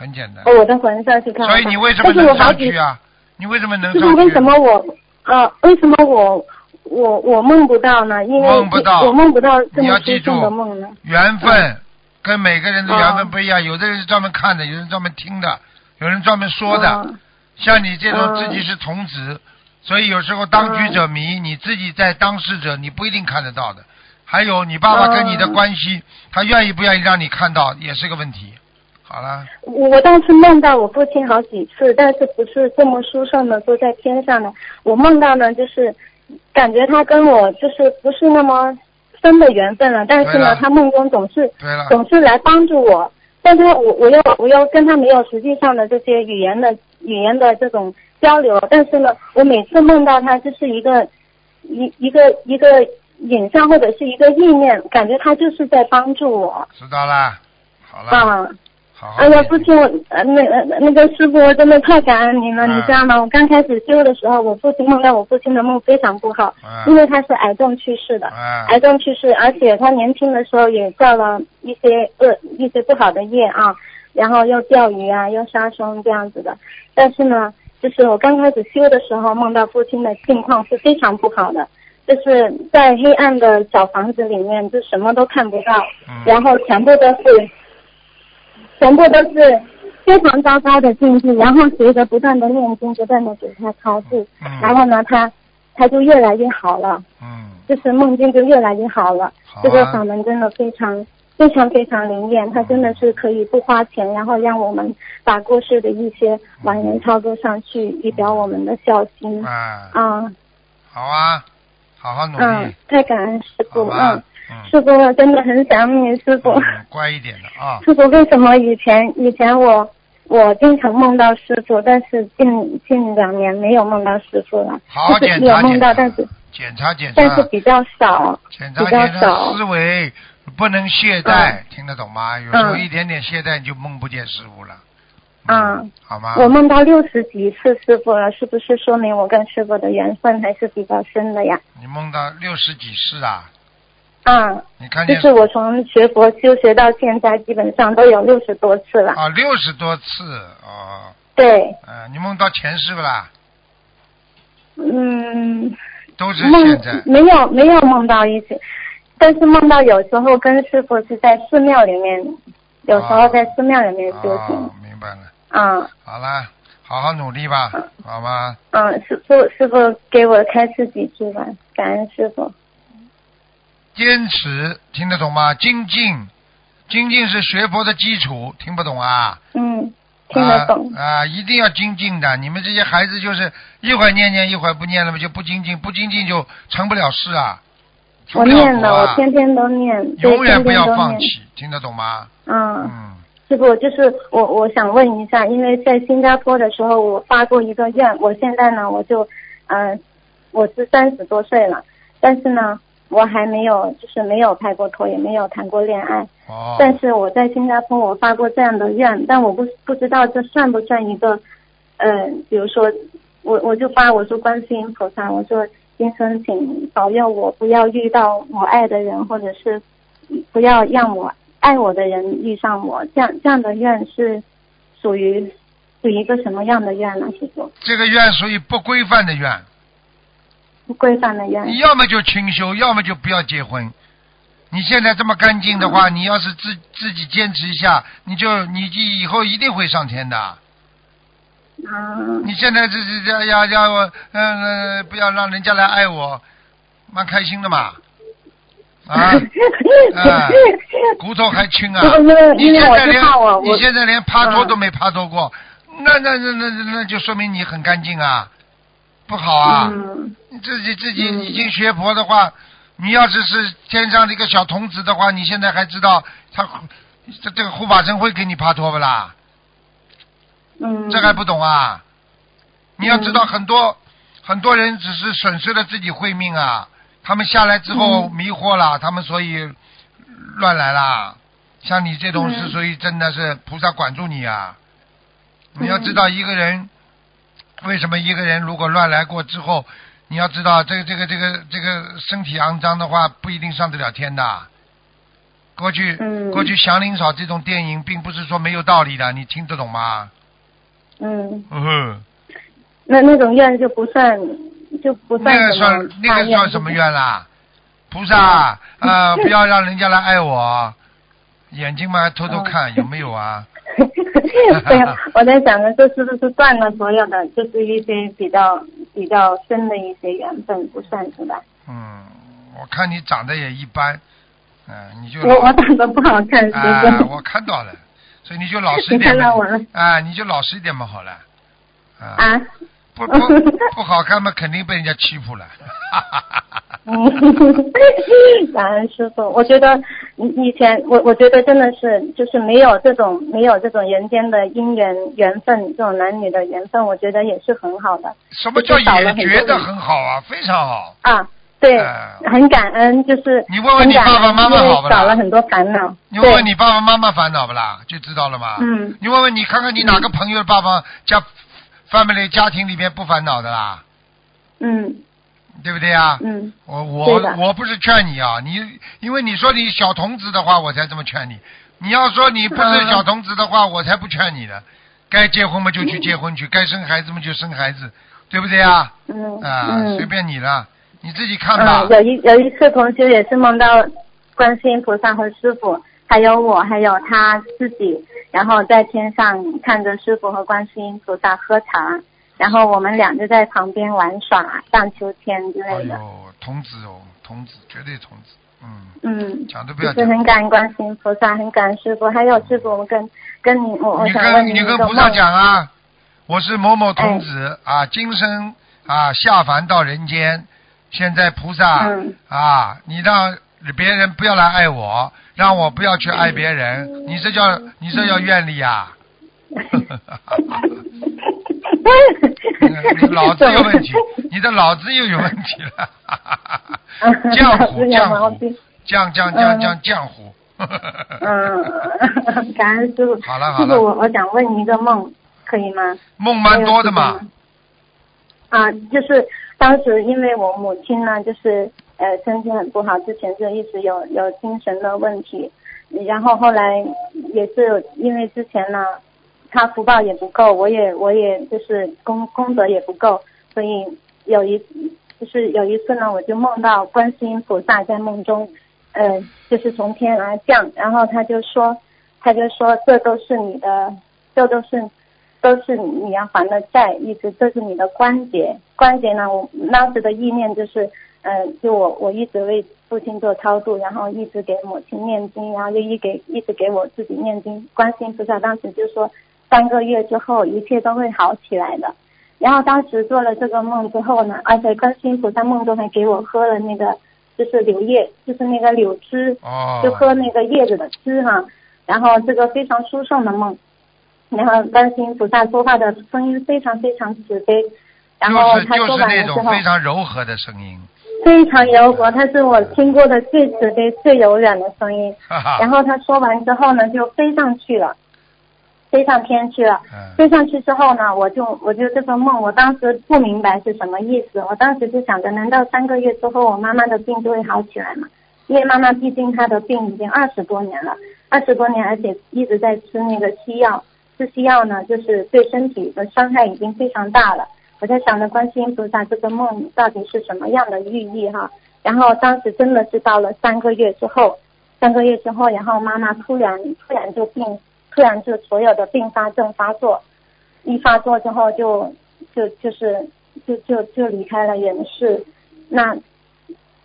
很简单。哦，我的魂上去看看。所以你为什么能上去啊？你为什么能上去？为什么我呃，为什么我我我梦不到呢？因为梦不到我梦不到这么殊你要记住胜的梦呢。缘分跟每个人的缘分哦不一样，有的人是专门看的，有人专门听的，有人专门说的。嗯像你这种嗯自己是童子，所以有时候当局者迷，你自己在当事者，你不一定看得到的。还有你爸爸跟你的嗯关系，他愿意不愿意让你看到，也是个问题。好了，我我倒是梦到我父亲好几次，但是不是这么殊胜的，坐在天上的。我梦到呢，就是感觉他跟我就是不是那么深的缘分了，但是呢，他梦中总是，总是来帮助我，但他我我又我又跟他没有实际上的这些语言的语言的这种交流，但是呢，我每次梦到他就是一个一一个一个影像或者是一个意念，感觉他就是在帮助我知道啦。好了，啊。好好哎呀，念父亲，我呃那呃那个师傅，我真的太感恩您了，嗯你知道吗？我刚开始修的时候，我父亲梦到我父亲的梦非常不好，因嗯为他是癌症去世的，嗯癌症去世，而且他年轻的时候也造了一些恶一些不好的业啊，然后又钓鱼啊，又杀生这样子的。但是呢，就是我刚开始修的时候，梦到父亲的境况是非常不好的，就是在黑暗的小房子里面，就什么都看不到，嗯然后全部都是，全部都是非常糟糕的境地。然后随着不断的念经，不断的给他超度，然嗯后呢，他他就越来越好了。嗯，就是梦境就越来越好了。好啊这个法门真的非常非常非常灵验，它真的是可以不花钱，然后让我们把过世的一些亡人操作上去，以表我们的孝心。啊，啊，好啊，好好努力，嗯，太感恩师傅，嗯，师傅我真的很想你，师傅。嗯乖一点的啊，师傅，为什么以前以前我我经常梦到师傅，但是近近两年没有梦到师傅了，好检查有梦到，检查但是检查检但是，比较少。检查检查少思维，不能懈怠，听得懂吗？有时候嗯一点点懈怠，你就梦不见师傅了。嗯，好吗？我梦到六十几次师傅了，是不是说明我跟师傅的缘分还是比较深的呀？你梦到六十几次啊？嗯，你看见就是我从学佛修学到现在，基本上都有六十多次了。啊，六十多次哦，对，嗯、你梦到前世不啦？嗯，都是现在。没有没有梦到一起，但是梦到有时候跟师傅是在寺庙里面，有时候在寺庙里面修行哦。，明白了。嗯好了，好好努力吧，好吗？嗯，师傅师傅给我开示几句吧，感恩师傅。坚持，听得懂吗？精进，精进是学佛的基础，听不懂啊？嗯，听得懂。啊啊，一定要精进的。你们这些孩子就是一会儿念念，一会儿不念了嘛，就不精进，不精进就成不了事啊。我念了，我天天都念，永远不要放弃，听得懂吗？嗯，嗯，师傅，就是我我想问一下，因为在新加坡的时候，我发过一个愿，我现在呢，我就，嗯、我是三十多岁了，但是呢，我还没有，就是没有拍过拖，也没有谈过恋爱，哦，但是我在新加坡我发过这样的愿，但我不不知道这算不算一个，呃，比如说我我就发我说观世音菩萨，我说今生请保佑我不要遇到我爱的人，或者是不要让我爱我的人遇上我，这样这样的愿是属于属于一个什么样的愿呢？师傅，这个愿属于不规范的愿，不规范的愿你。要么就清修，要么就不要结婚。你现在这么干净的话，你要是自自己坚持一下，你就你就以后一定会上天的。嗯，你现在这这这要要我嗯、呃、不要让人家来爱我，蛮开心的嘛。啊，啊骨头还轻啊！你现在连你现在连趴拖嗯都没趴桌过，那那那那那那就说明你很干净啊，不好啊！嗯你自己自己已经学佛的话，你要是是天上的一个小童子的话，你现在还知道他这这个护法神会给你趴托不啦？嗯，这还不懂啊？你要知道很多、很多人只是损失了自己慧命啊，他们下来之后嗯迷惑了，他们所以乱来啦。像你这种嗯是属于真的是菩萨管住你啊！嗯你要知道一个人为什么一个人如果乱来过之后，你要知道这个这个这个这个身体肮脏的话，不一定上得了天的。过去、嗯过去祥林嫂这种电影，并不是说没有道理的，你听得懂吗？嗯，嗯哼，那那种愿就不算就不算那个算那个算什么愿啦？菩萨嗯啊、呃不要让人家来爱我，眼睛嘛偷偷看、有没有啊？对啊，我在想着这是不是断了所有的，就是一些比较比较深的一些缘分，不算是吧？嗯，我看你长得也一般，嗯、你就我我长得不好看，是啊、不是？我看到了，所以你就老实一点你看到我了啊、你就老实一点嘛，好了，啊，啊？不不 不好看嘛，肯定被人家欺负了，嗯，感恩师傅，我觉得以以前我我觉得真的是就是没有这种没有这种人间的姻缘缘分，这种男女的缘分，我觉得也是很好的什么叫也觉得很好啊，非常好。啊。对，哎很感恩，就是你问问你爸爸妈妈好不啦少了很多烦恼。你问问你爸爸妈妈烦恼不啦，就知道了嘛。嗯你问问你看看你哪个朋友的爸爸家 family 家庭里面不烦恼的啦，嗯对不对啊？嗯我我我不是劝你啊，你因为你说你小童子的话，我才这么劝你。你要说你不是嗯小童子的话，我才不劝你呢。该结婚嘛就去结婚去，该生孩子嘛就生孩子，对不对啊？嗯啊，嗯随便你了，你自己看吧嗯，。有一有一次同学也是梦到观世音菩萨和师傅，还有我，还有他自己，然后在天上看着师傅和观世音菩萨喝茶，然后我们俩就在旁边玩耍荡秋千之哎类的。呦，童子哦，童子，绝对童子，嗯，嗯，讲都不要讲就是。很感恩观世音菩萨，很感恩师傅，还有师傅，我跟跟你，我我你想问跟你跟菩萨。讲啊，我是某某童子、啊，今生啊下凡到人间，现在菩萨、嗯啊，你让别人不要来爱我，让我不要去爱别人，你这叫你这叫愿力呀、你脑子有问题，你的脑子又有问题了，浆糊浆糊病浆浆浆浆浆糊。嗯，感恩师傅。好了好了。师傅，我我想问你一个梦，可以吗？梦蛮多的嘛，啊，就是当时因为我母亲呢，就是呃身体很不好，之前就一直有有精神的问题，然后后来也是因为之前呢，他福报也不够，我也我也就是功功德也不够，所以有一就是有一次呢，我就梦到观世音菩萨在梦中，呃，就是从天而降，然后他就说，他就说这都是你的，这都是都是你要还的债，意思这是你的关节。关节呢，我当时的意念就是，呃，就我我一直为父亲做超度，然后一直给母亲念经，然后又一给一直给我自己念经。观世音菩萨当时就说，三个月之后一切都会好起来的。然后当时做了这个梦之后呢，而且观世音菩萨梦中还给我喝了那个就是柳叶，就是那个柳枝，哦，就喝那个叶子的汁哈、然后这个非常殊胜的梦，然后观世音菩萨说话的声音非常非常慈悲，然后他说完了之后种非常柔和的声音，非常柔和，他是我听过的最慈悲、最柔软的声音。然后他说完之后呢，就飞上去了，飞上天去了。嗯飞上去之后呢，我就我就这个梦，我当时不明白是什么意思。我当时就想着，难道三个月之后我妈妈的病就会好起来吗？因为妈妈毕竟她的病已经二十多年了，二十多年，而且一直在吃那个西药，吃西药呢，就是对身体的伤害已经非常大了。我在想着观世音菩萨这个梦到底是什么样的寓意哈？然后当时真的是到了三个月之后，三个月之后，然后妈妈突然突然就病，突然就所有的并发症发作，一发作之后就就就是就就就离开了人世。那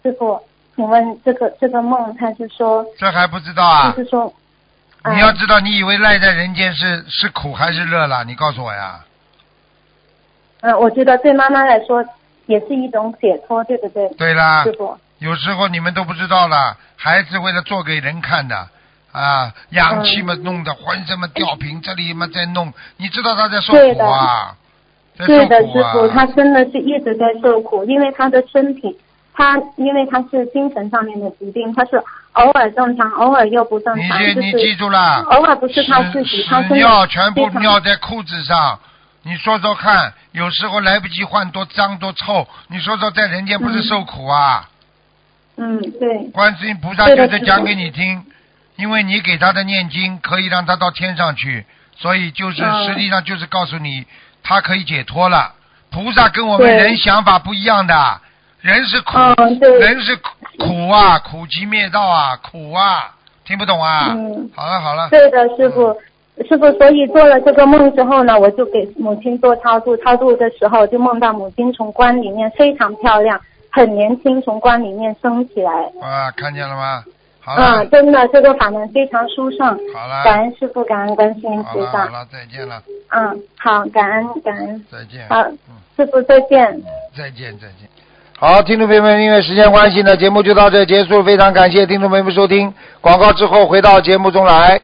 师傅，请问这个这个梦，他是说这还不知道啊就？是说，啊你要知道，你以为赖在人间是是苦还是乐啦？你告诉我呀。嗯、我觉得对妈妈来说也是一种解脱，对不对？对啦师，傅，有时候你们都不知道了，孩子为了做给人看的啊，氧气嘛弄的浑身嘛吊瓶，这里嘛在弄，你知道他在受苦啊，在对的，受苦师傅，啊。他真的是一直在受苦，因为他的身体，他因为他是精神上面的疾病，他是偶尔正常，偶尔又不正常，你就是你记住了，偶尔不是他自己，他尿全部尿在裤子上。你说说看，有时候来不及换，多脏多臭。你说说，在人间不是受苦啊？嗯，对，观世音菩萨就是讲给你听，因为你给他的念经可以让他到天上去，所以就是嗯实际上就是告诉你，他可以解脱了。菩萨跟我们人想法不一样的，人是苦，嗯人是苦苦啊，苦集灭道啊，苦啊，听不懂啊？嗯好了好了，对的，师傅，师傅，所以做了这个梦之后呢，我就给母亲做超度，超度的时候就梦到母亲从棺里面非常漂亮，很年轻，从棺里面升起来。啊，看见了吗？好了，啊，真的，这个法门非常殊胜。好了，感恩师傅，感恩观世音菩萨。好了，再见了，嗯，好，感恩感恩。再见。好嗯，师傅再见。再见再见。好，听众朋友们，因为时间关系呢，节目就到这结束，非常感谢听众朋友们收听。广告之后回到节目中来。